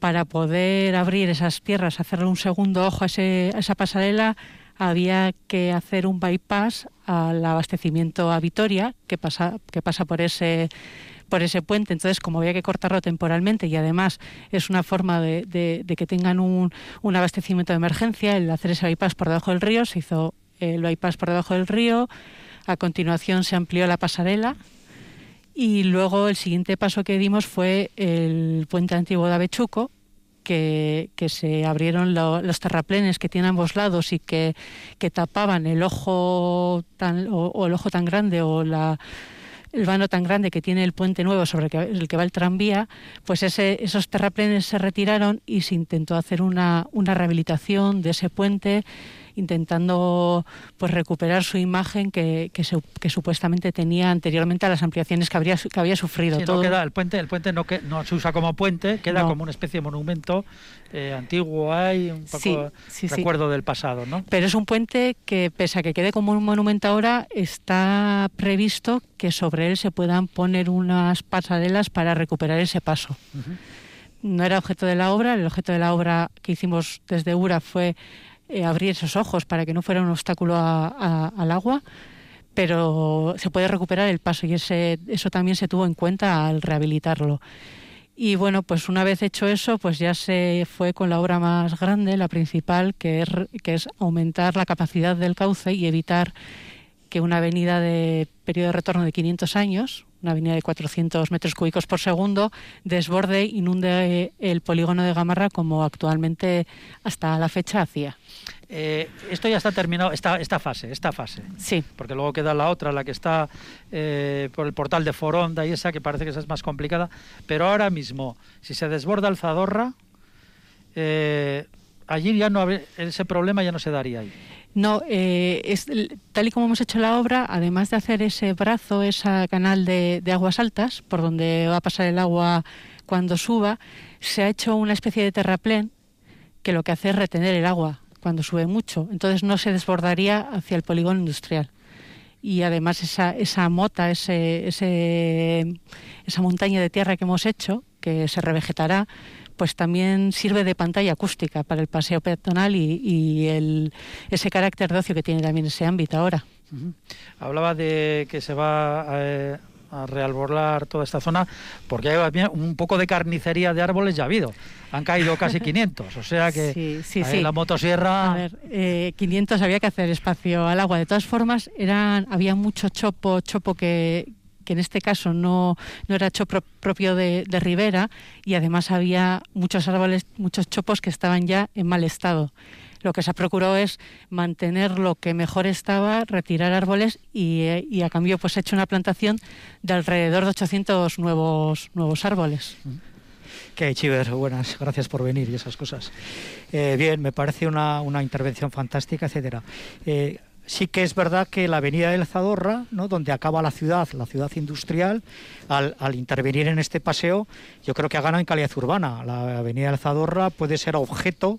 Para poder abrir esas tierras, hacerle un segundo ojo a, a esa pasarela, había que hacer un bypass al abastecimiento a Vitoria, que pasa, que pasa por ese por ese puente. Entonces, como había que cortarlo temporalmente y además es una forma de, que tengan un, un, abastecimiento de emergencia, el hacer ese bypass por debajo del río, se hizo el bypass por debajo del río. A continuación se amplió la pasarela y luego el siguiente paso que dimos fue el puente antiguo de Avechuco, que, se abrieron los terraplenes que tienen ambos lados y que, tapaban el ojo tan, o, el ojo tan grande o la, el vano tan grande que tiene el puente nuevo sobre el que, el que va el tranvía, pues ese, esos terraplenes se retiraron y se intentó hacer una, una rehabilitación de ese puente intentando pues recuperar su imagen que, que, supuestamente tenía anteriormente a las ampliaciones que, habría, que había sufrido. todo. queda, el puente, el puente no, que, no se usa como puente, queda como una especie de monumento eh, antiguo, hay un poco recuerdo del pasado. ¿no? Pero es un puente que, pese a que quede como un monumento ahora, está previsto que sobre él se puedan poner unas pasarelas para recuperar ese paso. no era objeto de la obra. El objeto de la obra que hicimos desde URA fue eh, abrir esos ojos para que no fuera un obstáculo al agua, pero se puede recuperar el paso y ese, eso también se tuvo en cuenta al rehabilitarlo. Y bueno, pues una vez hecho eso, pues ya se fue con la obra más grande, la principal, que es, que es aumentar la capacidad del cauce y evitar que una avenida de periodo de retorno de 500 años, una avenida de 400 metros cúbicos por segundo, desborde, inunde el polígono de Gamarra como actualmente hasta la fecha hacía. Eh, esto ya está terminado, esta, esta fase, esta fase. Sí. Porque luego queda la otra, la que está eh, por el portal de Foronda y esa, que parece que esa es más complicada. Pero ahora mismo, si se desborda el Zadorra, eh, allí ya no ese problema ya no se daría ahí. No, es, tal y como hemos hecho la obra, además de hacer ese brazo, ese canal de, de aguas altas, por donde va a pasar el agua cuando suba, se ha hecho una especie de terraplén que lo que hace es retener el agua cuando sube mucho. Entonces no se desbordaría hacia el polígono industrial. Y además esa, esa mota, ese, ese, esa montaña de tierra que hemos hecho, que se revegetará, pues también sirve de pantalla acústica para el paseo peatonal y, el, ese carácter de ocio que tiene también ese ámbito ahora. Hablaba de que se va a, a realborlar toda esta zona, porque hay un poco de carnicería de árboles ya ha habido. Han caído casi 500, o sea que sí, la motosierra... A ver, 500 eh, había que hacer espacio al agua. De todas formas, eran había mucho chopo, chopo que, que en este caso no, no era chopo propio de, de ribera y además había muchos árboles, muchos chopos que estaban ya en mal estado lo que se ha procurado es mantener lo que mejor estaba, retirar árboles y, a cambio pues hecho una plantación de alrededor de 800 nuevos, nuevos árboles. Que Chiver, buenas, gracias por venir y esas cosas. Eh, bien, me parece una, intervención fantástica, etcétera. Eh, sí que es verdad que la avenida del Zadorra, ¿no? donde acaba la ciudad, la ciudad industrial, al, al, intervenir en este paseo, yo creo que ha ganado en calidad urbana. La avenida del Zadorra puede ser objeto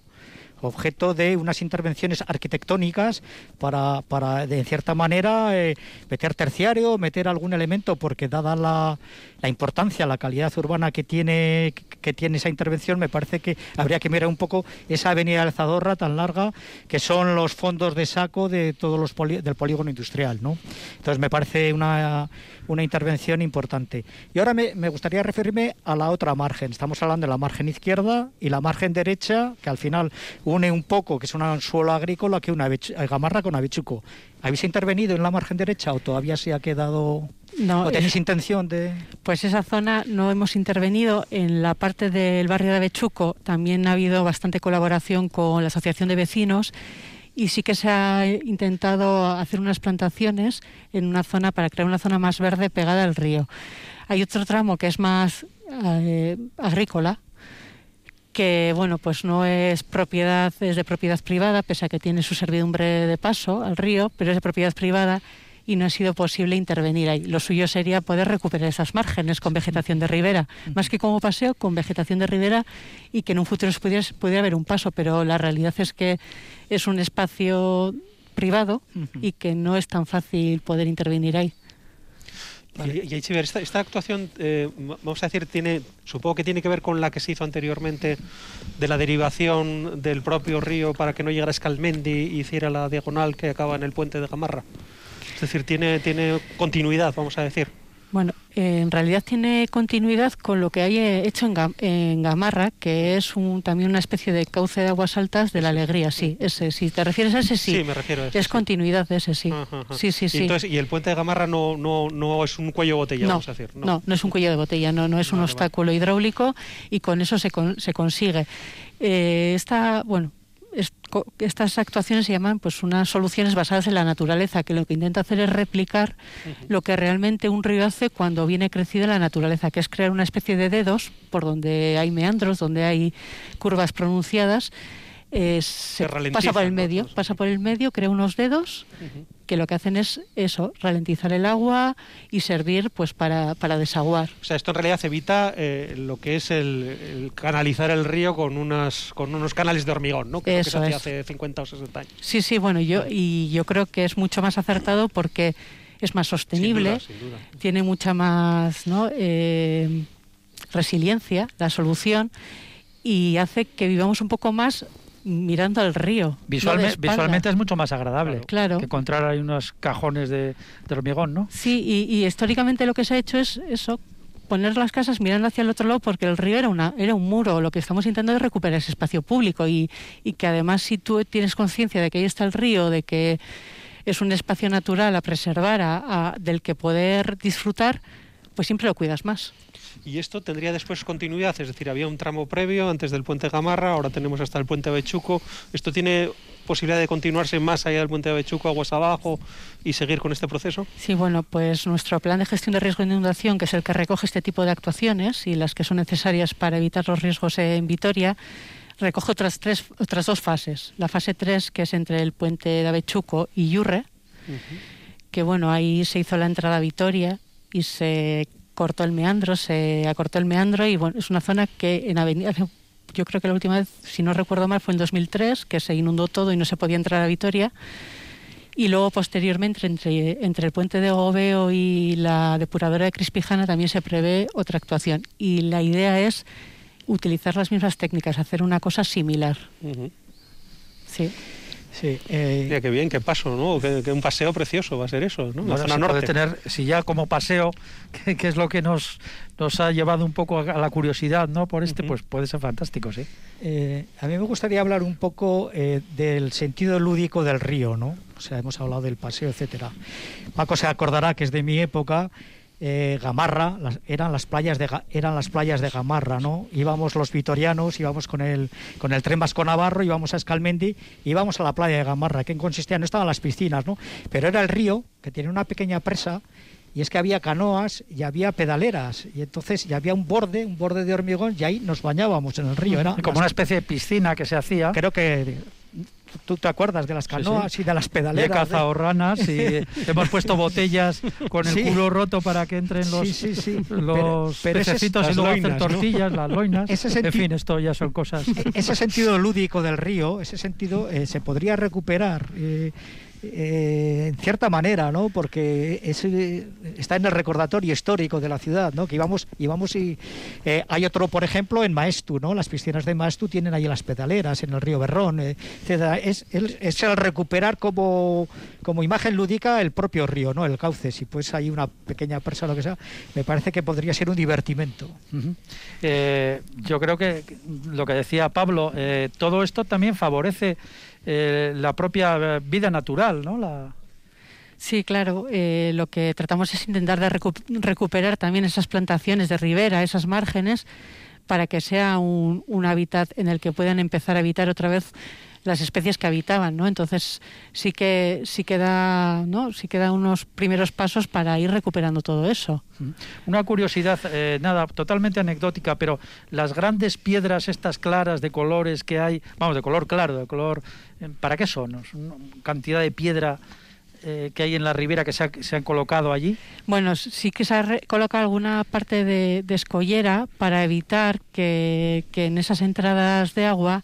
objeto de unas intervenciones arquitectónicas para, para de cierta manera, eh, meter terciario, meter algún elemento, porque dada la, la, importancia, la calidad urbana que tiene, que tiene esa intervención, me parece que habría que mirar un poco esa avenida Alzadorra tan larga, que son los fondos de saco de todos los del polígono industrial. ¿no? Entonces me parece una, una intervención importante. Y ahora me, me gustaría referirme a la otra margen. Estamos hablando de la margen izquierda y la margen derecha, que al final une un poco, que es un suelo agrícola, que una gamarra con abechuco. ¿Habéis intervenido en la margen derecha o todavía se ha quedado... No, ¿O tenéis intención de...? Pues esa zona no hemos intervenido. En la parte del barrio de Abechuco también ha habido bastante colaboración con la Asociación de Vecinos y sí que se ha intentado hacer unas plantaciones en una zona para crear una zona más verde pegada al río. Hay otro tramo que es más eh, agrícola, que bueno pues no es propiedad es de propiedad privada pese a que tiene su servidumbre de paso al río pero es de propiedad privada y no ha sido posible intervenir ahí. Lo suyo sería poder recuperar esas márgenes con vegetación de ribera, más que como paseo, con vegetación de ribera y que en un futuro pudiera, pudiera haber un paso, pero la realidad es que es un espacio privado y que no es tan fácil poder intervenir ahí. Y, y esta, esta actuación, eh, vamos a decir, tiene, supongo que tiene que ver con la que se hizo anteriormente de la derivación del propio río para que no llegara a Escalmendi y hiciera la diagonal que acaba en el puente de Gamarra. Es decir, tiene, tiene continuidad, vamos a decir. Bueno, en realidad tiene continuidad con lo que hay eh, hecho en, Gamarra, que es un, también una especie de cauce de aguas altas de la alegría, sí. Ese, si te refieres a ese, sí. Sí, me refiero a ese. Es continuidad de ese, sí. Sí, sí, sí. Y, el puente de Gamarra no, no, no es un cuello de botella, vamos a decir. No. no, es un cuello de botella, no, no es un obstáculo hidráulico y con eso se, se consigue. Eh, esta, bueno, estas actuaciones se llaman pues unas soluciones basadas en la naturaleza, que lo que intenta hacer es replicar lo que realmente un río hace cuando viene crecido en la naturaleza, que es crear una especie de dedos por donde hay meandros, donde hay curvas pronunciadas se pasa por el medio, pasa por el medio, crea unos dedos que lo que hacen es eso, ralentizar el agua y servir pues para, para desaguar. O sea, esto en realidad evita eh, lo que es el, canalizar el río con unas con unos canales de hormigón, ¿no? Que, eso que se hace 50 o 60 años. Sí, sí, bueno, yo y yo creo que es mucho más acertado porque es más sostenible, tiene mucha más ¿no? Eh, resiliencia la solución y hace que vivamos un poco más mirando al río. visualmente es mucho más agradable claro. que encontrar ahí unos cajones de, hormigón, ¿no? Sí, y, históricamente lo que se ha hecho es eso, poner las casas mirando hacia el otro lado porque el río era, una, era un muro. Lo que estamos intentando es recuperar ese espacio público y, y que además si tú tienes conciencia de que ahí está el río, de que es un espacio natural a preservar, a, del que poder disfrutar, pues siempre lo cuidas más. Y esto tendría después continuidad, es decir, había un tramo previo antes del puente Gamarra, ahora tenemos hasta el puente Bechuco. ¿Esto tiene posibilidad de continuarse más allá del puente de Bechuco, aguas abajo y seguir con este proceso? Sí, bueno, pues nuestro plan de gestión de riesgo de inundación, que es el que recoge este tipo de actuaciones y las que son necesarias para evitar los riesgos en Vitoria, recoge otras, tres, otras dos fases. La fase 3, que es entre el puente de Avechuco y Yurre, que bueno, ahí se hizo la entrada a Vitoria y se cortó el meandro, se acortó el meandro y bueno, es una zona que en avenida, yo creo que la última vez, si no recuerdo mal, fue en 2003, que se inundó todo y no se podía entrar a Vitoria. y luego posteriormente entre, entre el puente de Gobeo y la depuradora de Crispijana también se prevé otra actuación y la idea es utilizar las mismas técnicas, hacer una cosa similar. Sí. Sí, eh... qué bien, qué paso, ¿no? Que, un paseo precioso va a ser eso, ¿no? La zona norte. tener, si ya como paseo, que, es lo que nos, nos ha llevado un poco a, la curiosidad, ¿no? Por este, pues puede ser fantástico, sí. Eh, a mí me gustaría hablar un poco eh, del sentido lúdico del río, ¿no? O sea, hemos hablado del paseo, etcétera. Paco se acordará que es de mi época eh, Gamarra, eran las playas de eran las playas de Gamarra, ¿no? Íbamos los vitorianos, íbamos con el con el tren Vasco Navarro, íbamos a Escalmendi, íbamos a la playa de Gamarra, que consistía no estaban las piscinas, ¿no? Pero era el río que tenía una pequeña presa y es que había canoas y había pedaleras y entonces ya había un borde, un borde de hormigón y ahí nos bañábamos en el río. Era como una especie de piscina que se hacía. Creo que tú te acuerdas de las canoas y de las pedaleras. he cazado ranas y hemos puesto botellas con el culo roto para que entren los, los pececitos y luego hacer tortillas, las loinas. en fin, esto ya son cosas. E-, ese sentido lúdico del río, ese sentido eh, se podría recuperar. Eh, eh, en cierta manera, ¿no? Porque está en el recordatorio histórico de la ciudad, ¿no? Que íbamos, íbamos y eh, hay otro, por ejemplo, en Maestu, ¿no? Las piscinas de Maestu tienen ahí las pedaleras en el río Berrón, eh, Es, es, el recuperar como, como imagen lúdica el propio río, ¿no? El cauce. Si pues hay una pequeña presa o lo que sea, me parece que podría ser un divertimento. yo creo que lo que decía Pablo, todo esto también favorece eh, la propia vida natural, ¿no? La... Sí, claro. Eh, lo que tratamos es intentar de recuperar también esas plantaciones de ribera, esas márgenes, para que sea un, un hábitat en el que puedan empezar a habitar otra vez las especies que habitaban, ¿no? Entonces sí que sí queda, ¿no? Sí queda unos primeros pasos para ir recuperando todo eso. Una curiosidad, eh, nada, totalmente anecdótica, pero las grandes piedras estas claras de colores que hay, vamos, de color claro, de color, eh, ¿para qué son? cantidad de piedra eh, que hay en la ribera que se, se, han colocado allí? Bueno, sí que se ha colocado alguna parte de, de escollera para evitar que, que en esas entradas de agua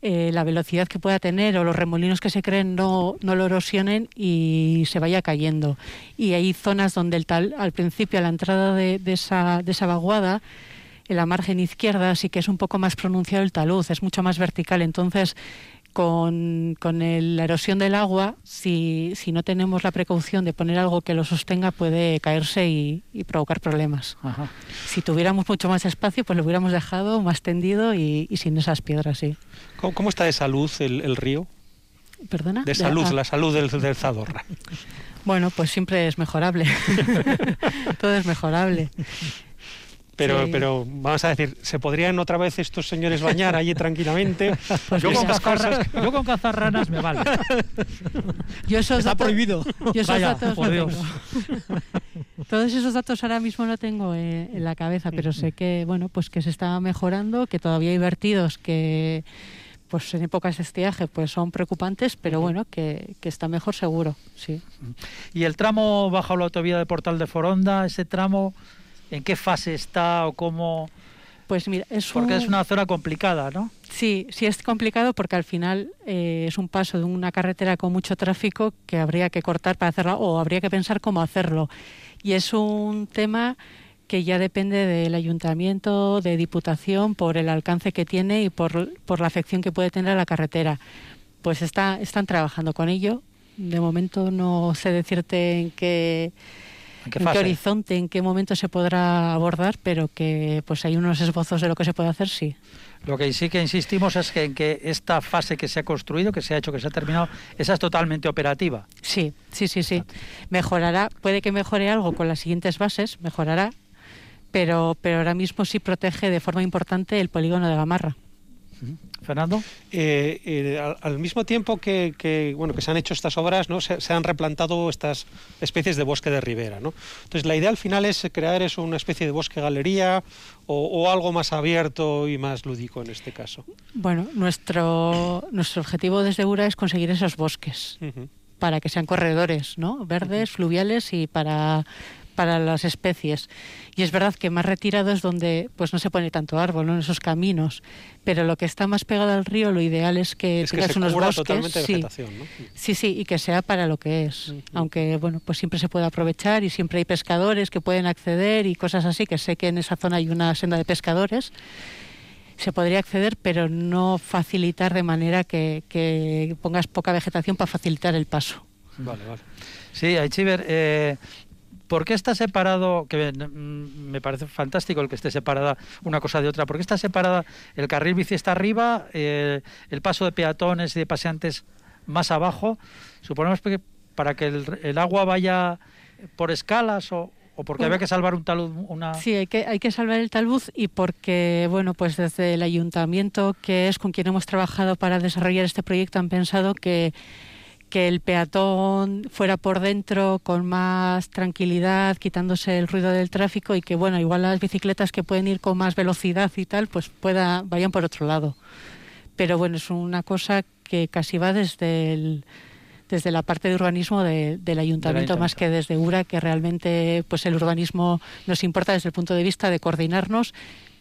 eh, la velocidad que pueda tener o los remolinos que se creen no, no lo erosionen y se vaya cayendo. Y hay zonas donde el tal, al principio, a la entrada de, esa, de esa vaguada, en la margen izquierda sí que es un poco más pronunciado el talud, es mucho más vertical. Entonces, con, con la erosión del agua, si, si, no tenemos la precaución de poner algo que lo sostenga, puede caerse y, provocar problemas. Si tuviéramos mucho más espacio, pues lo hubiéramos dejado más tendido y, sin esas piedras, sí. ¿Cómo, está de salud el, río? ¿Perdona? De salud, la salud del, del Zadorra. Bueno, pues siempre es mejorable. Todo es mejorable. Pero, pero vamos a decir, ¿se podrían otra vez estos señores bañar allí tranquilamente? Pues yo, con cazar, yo, con cazar, ranas me vale. Yo esos Está prohibido. Yo esos datos Todos esos datos ahora mismo no tengo eh, en la cabeza, pero sé que bueno, pues que se está mejorando, que todavía hay vertidos que pues en épocas de estiaje pues son preocupantes, pero bueno, que, que, está mejor seguro, sí. Y el tramo bajo la autovía de Portal de Foronda, ese tramo en qué fase está o cómo... Pues mira, es Porque es una zona complicada, ¿no? Sí, sí es complicado porque al final eh, es un paso de una carretera con mucho tráfico que habría que cortar para hacerlo o habría que pensar cómo hacerlo. Y es un tema que ya depende del ayuntamiento, de diputación, por el alcance que tiene y por, por la afección que puede tener a la carretera. Pues está, están trabajando con ello. De momento no sé decirte en qué ¿En qué, horizonte, en qué momento se podrá abordar, pero que pues hay unos esbozos de lo que se puede hacer, sí. Lo que sí que insistimos es que en que esta fase que se ha construido, que se ha hecho, que se ha terminado, esa es totalmente operativa. Sí, sí, sí, sí. Mejorará, puede que mejore algo con las siguientes bases, mejorará, pero, pero ahora mismo sí protege de forma importante el polígono de Gamarra. Fernando. Eh, eh, al, mismo tiempo que, bueno, que se han hecho estas obras, ¿no? Se, han replantado estas especies de bosque de ribera. ¿no? Entonces, la idea al final es crear eso, una especie de bosque galería o, algo más abierto y más lúdico en este caso. Bueno, nuestro, nuestro objetivo desde URA es conseguir esos bosques. para que sean corredores, ¿no? Verdes, fluviales y para para las especies. Y es verdad que más retirado es donde pues no se pone tanto árbol, ¿no? en esos caminos. Pero lo que está más pegado al río, lo ideal es que Es que tengas se unos bosques. sí. vegetación, ¿no? Sí, sí, y que sea para lo que es. Aunque, bueno, pues siempre se puede aprovechar y siempre hay pescadores que pueden acceder y cosas así, que sé que en esa zona hay una senda de pescadores. Se podría acceder, pero no facilitar de manera que, que pongas poca vegetación para facilitar el paso. Vale, vale. Sí, Aichiver, eh, ¿por qué está separado, que mm, me parece fantástico el que esté separada una cosa de otra, ¿por qué está separada el carril bici está arriba, eh, el paso de peatones y de paseantes más abajo? Suponemos que para que el, el agua vaya por escalas o, o porque Bueno. había que salvar un talud, una... Sí, hay que, hay que salvar el talbuz y porque, bueno, pues desde el ayuntamiento, que es con quien hemos trabajado para desarrollar este proyecto, han pensado que, que el peatón fuera por dentro con más tranquilidad, quitándose el ruido del tráfico y que, bueno, igual las bicicletas que pueden ir con más velocidad y tal, pues pueda, vayan por otro lado. Pero bueno, es una cosa que casi va desde el desde la parte de urbanismo de- del ayuntamiento más que desde URA que realmente pues el urbanismo nos importa desde el punto de vista de coordinarnos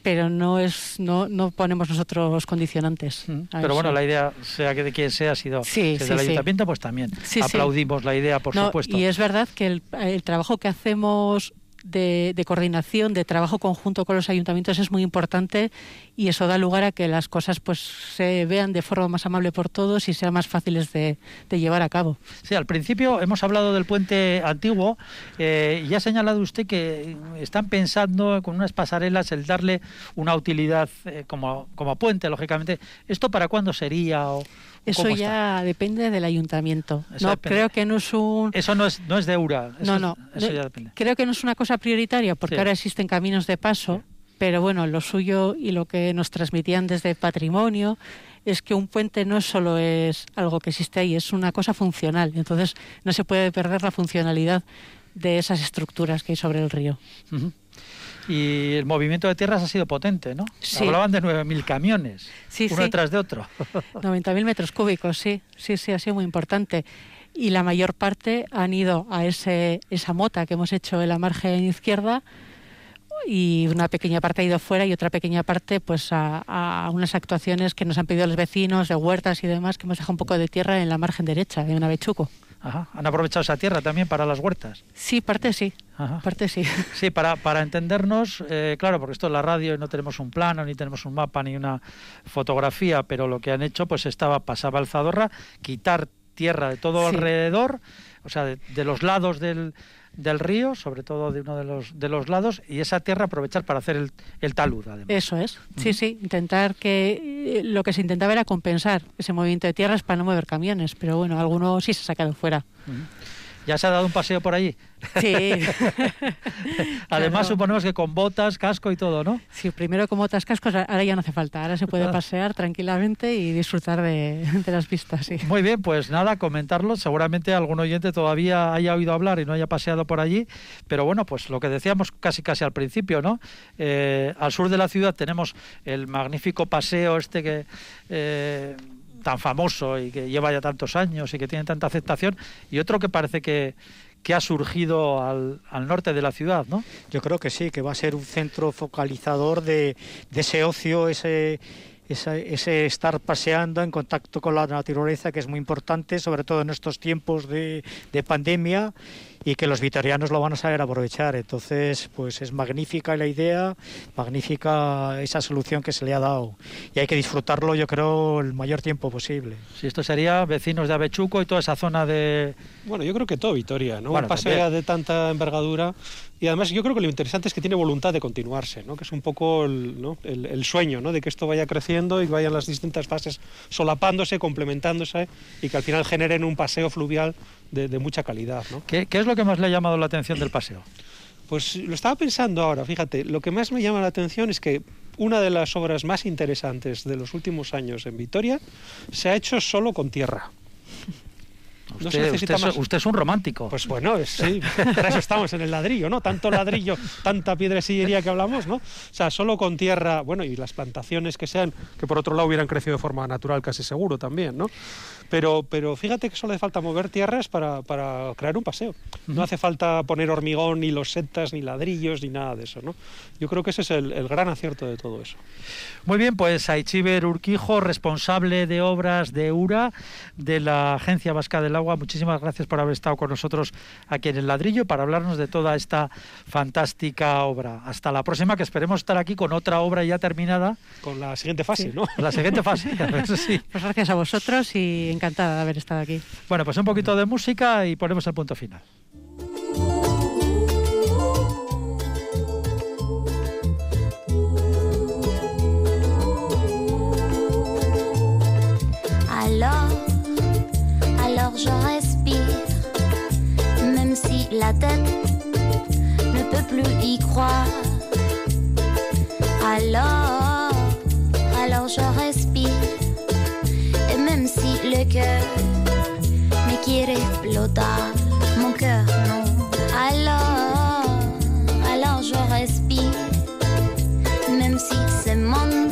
pero no es no, no ponemos nosotros condicionantes Pero bueno, la idea, sea que de quien sea, ha sido Sí, sí, el sí. ayuntamiento, pues también aplaudimos la idea, por No, supuesto. Y es verdad que el, el trabajo que hacemos de, coordinación, de trabajo conjunto con los ayuntamientos es muy importante y eso da lugar a que las cosas pues se vean de forma más amable por todos y sean más fáciles de, llevar a cabo. Sí, al principio hemos hablado del puente antiguo eh, y ha señalado usted que están pensando con unas pasarelas el darle una utilidad eh, como, como puente, lógicamente. ¿Esto para cuándo sería? O Eso ya depende del ayuntamiento. Eso no depende. creo que no es un? Eso no es, no es de EURA. eso no, no. Eso ya depende. Creo que no es una cosa prioritaria porque Sí. ahora existen caminos de paso, pero bueno, lo suyo y lo que nos transmitían desde patrimonio es que un puente no solo es algo que existe ahí, es una cosa funcional. Entonces no se puede perder la funcionalidad de esas estructuras que hay sobre el río. Ujú. Y el movimiento de tierras ha sido potente, ¿no? Sí. Hablaban de 9.000 camiones, Sí, uno sí. detrás de otro. 90.000 metros cúbicos, sí, sí, sí, ha sido muy importante. Y la mayor parte han ido a ese, esa mota que hemos hecho en la margen izquierda y una pequeña parte ha ido fuera y otra pequeña parte pues a, a unas actuaciones que nos han pedido los vecinos de huertas y demás que hemos dejado un poco de tierra en la margen derecha de Navechuco. Ajá. Han aprovechado esa tierra también para las huertas. Sí, parte sí, Ajá. parte sí. Sí, para, para entendernos, eh, claro, porque esto es la radio y no tenemos un plano, ni tenemos un mapa, ni una fotografía, pero lo que han hecho, pues estaba, pasaba el Zadorra, quitar tierra de todo Sí. alrededor, o sea, de, de los lados del, del río, sobre todo de uno de los, de los lados, y esa tierra aprovechar para hacer el, el talud, además. Eso es, sí, sí, intentar que eh, lo que se intentaba era compensar ese movimiento de tierras para no mover camiones, pero bueno, alguno sí se ha sacado fuera. ¿Ya se ha dado un paseo por allí? Sí. Además, Claro. suponemos que con botas, casco y todo, ¿no? Sí, primero como otras cascos, ahora ya no hace falta. Ahora se Ah. puede pasear tranquilamente y disfrutar de, de las vistas, sí. Muy bien, pues nada, comentarlo. Seguramente algún oyente todavía haya oído hablar y no haya paseado por allí. Pero bueno, pues lo que decíamos casi casi al principio, ¿no? Eh, al sur de la ciudad tenemos el magnífico paseo este que... eh, tan famoso y que lleva ya tantos años y que tiene tanta aceptación y otro que parece que, que ha surgido al, al norte de la ciudad, ¿no? Yo creo que sí, que va a ser un centro focalizador de, de ese ocio, ese, ese estar paseando en contacto con la naturaleza, que es muy importante, sobre todo en estos tiempos de, de pandemia, y que los vitorianos lo van a saber aprovechar. Entonces, pues es magnífica la idea, magnífica esa solución que se le ha dado. Y hay que disfrutarlo, yo creo, el mayor tiempo posible. Si esto sería vecinos de Avechuco y toda esa zona de... Bueno, yo creo que todo Vitoria, ¿no? Bueno, un paseo también. ya de tanta envergadura y además yo creo que lo interesante es que tiene voluntad de continuarse, ¿no? Que es un poco el, ¿no? el, el sueño, ¿no? De que esto vaya creciendo y vayan las distintas fases solapándose, complementándose y que al final generen un paseo fluvial de, de mucha calidad, ¿no? ¿Qué, qué es lo que más le ha llamado la atención del paseo? Pues lo estaba pensando ahora, fíjate, lo que más me llama la atención es que una de las obras más interesantes de los últimos años en Vitoria se ha hecho solo con tierra. No se Usted, necesita usted es- más. usted es un romántico. Pues bueno, es- sí, para eso estamos en el ladrillo, ¿no? Tanto ladrillo, tanta piedra y sillería que hablamos, ¿no? O sea, solo con tierra, bueno, y las plantaciones que sean, que por otro lado hubieran crecido de forma natural casi seguro también, ¿no? Pero, pero fíjate que solo hace falta mover tierras para, para crear un paseo. No hace falta poner hormigón, ni los setas, ni ladrillos, ni nada de eso, ¿no? Yo creo que ese es el, el gran acierto de todo eso. Muy bien, pues Aichiber Urquijo, responsable de obras de URA de la Agencia Vasca del Agua, muchísimas gracias por haber estado con nosotros aquí en el ladrillo para hablarnos de toda esta fantástica obra. Hasta la próxima, que esperemos estar aquí con otra obra ya terminada, Con la siguiente fase, Sí. ¿no? la siguiente fase. si- Pues gracias a vosotros y encantada de haber estado aquí. Bueno, pues un poquito de música y ponemos el punto final. Alors, alors je respire, même si la tête ne peut plus y croire. Alors, alors je respire, même si le cœur me quiere explotar, mon cœur non. Alors, alors je respire, même si ce monde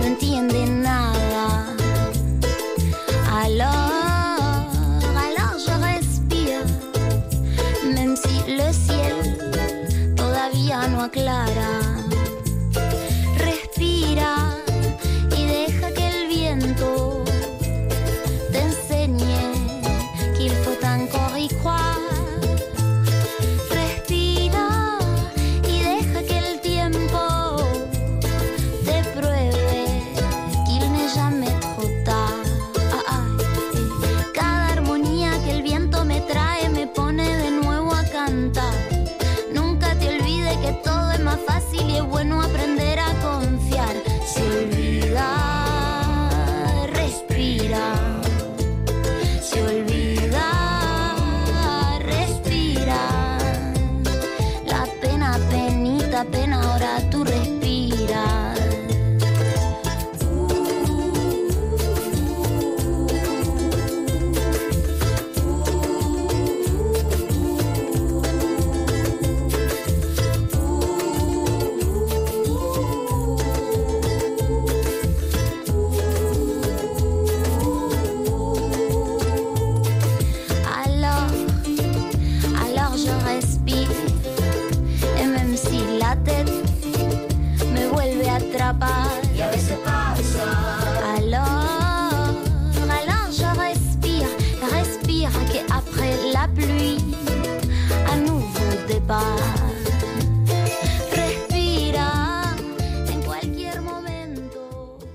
no entiende nada. Alors, alors je respire, même si le ciel todavía no aclara.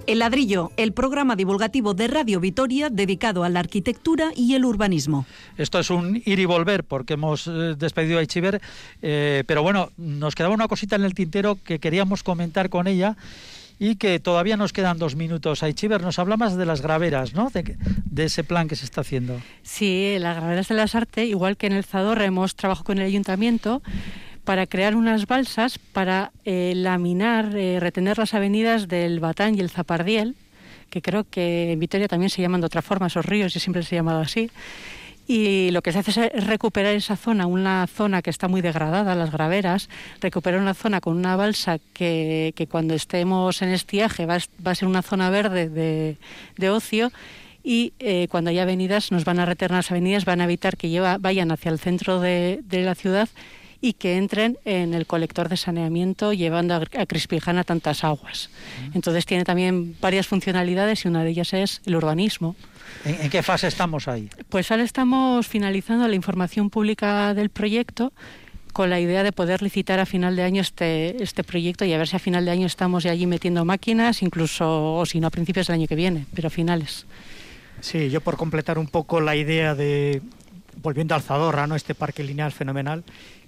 El ladrillo, el programa divulgativo de Radio Vitoria dedicado a la arquitectura y el urbanismo. Esto es un ir y volver porque hemos eh, despedido a Ichiber, eh, pero bueno, nos quedaba una cosita en el tintero que queríamos comentar con ella y que todavía nos quedan dos minutos. Aichiber, nos habla más de las graveras, ¿no? De ese plan que se está haciendo. Sí, las graveras de las artes, igual que en el Zadorra hemos trabajado con el ayuntamiento para crear unas balsas para eh, laminar, eh, retener las avenidas del Batán y el Zapardiel, que creo que en Vitoria también se llaman de otra forma esos ríos y siempre se ha llamado así. Y lo que se hace es recuperar esa zona, una zona que está muy degradada, las graveras, recuperar una zona con una balsa que, que cuando estemos en estiaje va, a ser una zona verde de, de ocio y eh, cuando haya avenidas nos van a retener las avenidas, van a evitar que vayan hacia el centro de la ciudad y que entren en el colector de saneamiento llevando a, Crispijana tantas aguas. Entonces tiene también varias funcionalidades y una de ellas es el urbanismo. ¿En, en qué fase estamos ahí? Pues ahora estamos finalizando la información pública del proyecto con la idea de poder licitar a final de año este, este proyecto y a ver si a final de año estamos ya allí metiendo máquinas, incluso, o si no, a principios del año que viene, pero a finales. Sí, yo por completar un poco la idea de, volviendo al Zadorra, ¿no? este parque lineal fenomenal,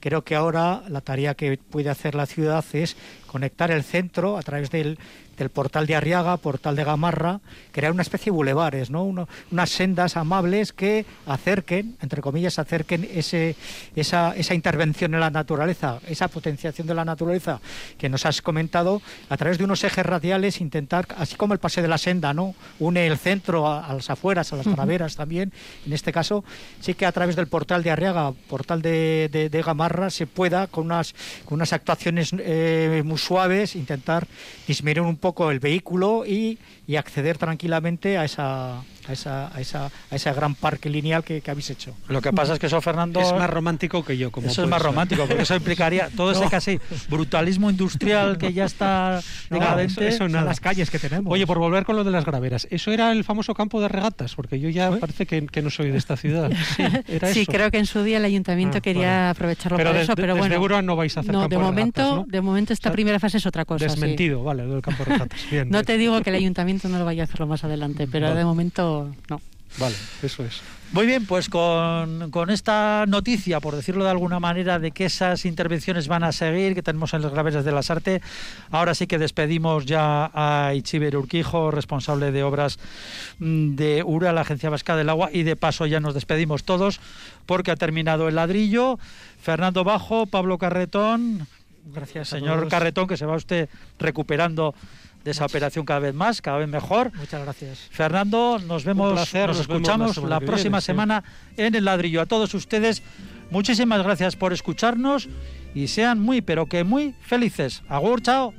creo que ahora la tarea que puede hacer la ciudad es conectar el centro a través del, del portal de Arriaga, portal de Gamarra, crear una especie de bulevares, ¿no? Uno- unas sendas amables que acerquen, entre comillas, acerquen ese, esa, esa intervención en la naturaleza, esa potenciación de la naturaleza que nos has comentado, a través de unos ejes radiales, intentar, así como el pase de la senda, ¿no? Une el centro a, a las afueras, a las praderas también, en este caso, sí que a través del portal de Arriaga, portal de, de- de Gamarra, se pueda, con unas, con unas actuaciones eh, suaves, intentar disminuir un poco el vehículo y, y acceder tranquilamente a esa, a esa, a esa, a ese gran parque lineal que, que habéis hecho. Lo que pasa es que eso, Fernando, Es más romántico que yo, como eso es más romántico, porque eso implicaría todo ese casi brutalismo industrial que ya está No, decadente. eso- eso Son nada. las calles que tenemos. Oye, por volver con lo de las graveras, ¿eso era el famoso campo de regatas? Porque yo ya parece que, que no soy de esta ciudad. Sí, era Sí, eso. creo que en su día el ayuntamiento Ah, quería vale. aprovecharlo Pero para de- eso, pero desde bueno. No vais a hacer no, campo de de momento, regatas, ¿no? de momento esta O sea, primera fase es otra cosa. sí. Desmentido, vale, lo del campo de regatas. Bien, No bien. te digo que el ayuntamiento no lo vaya a hacerlo más adelante, pero Vale. de momento no. Vale, eso es. Muy bien, pues con, con esta noticia, por decirlo de alguna manera, de que esas intervenciones van a seguir, que tenemos en las graveras de las Arte, ahora sí que despedimos ya a Ichiber Urquijo, responsable de obras mm, de URA, la Agencia Vasca del Agua, y de paso ya nos despedimos todos, porque ha terminado el ladrillo. Fernando Bajo, Pablo Carretón, Gracias. señor. Carretón, que se va usted recuperando de esa operación cada vez más, cada vez mejor. Muchas gracias. Fernando, nos vemos, placer, nos nos vemos escuchamos la próxima viene, sí. semana en el ladrillo. A todos ustedes, muchísimas gracias por escucharnos y sean muy, pero que muy felices. Agur, chao.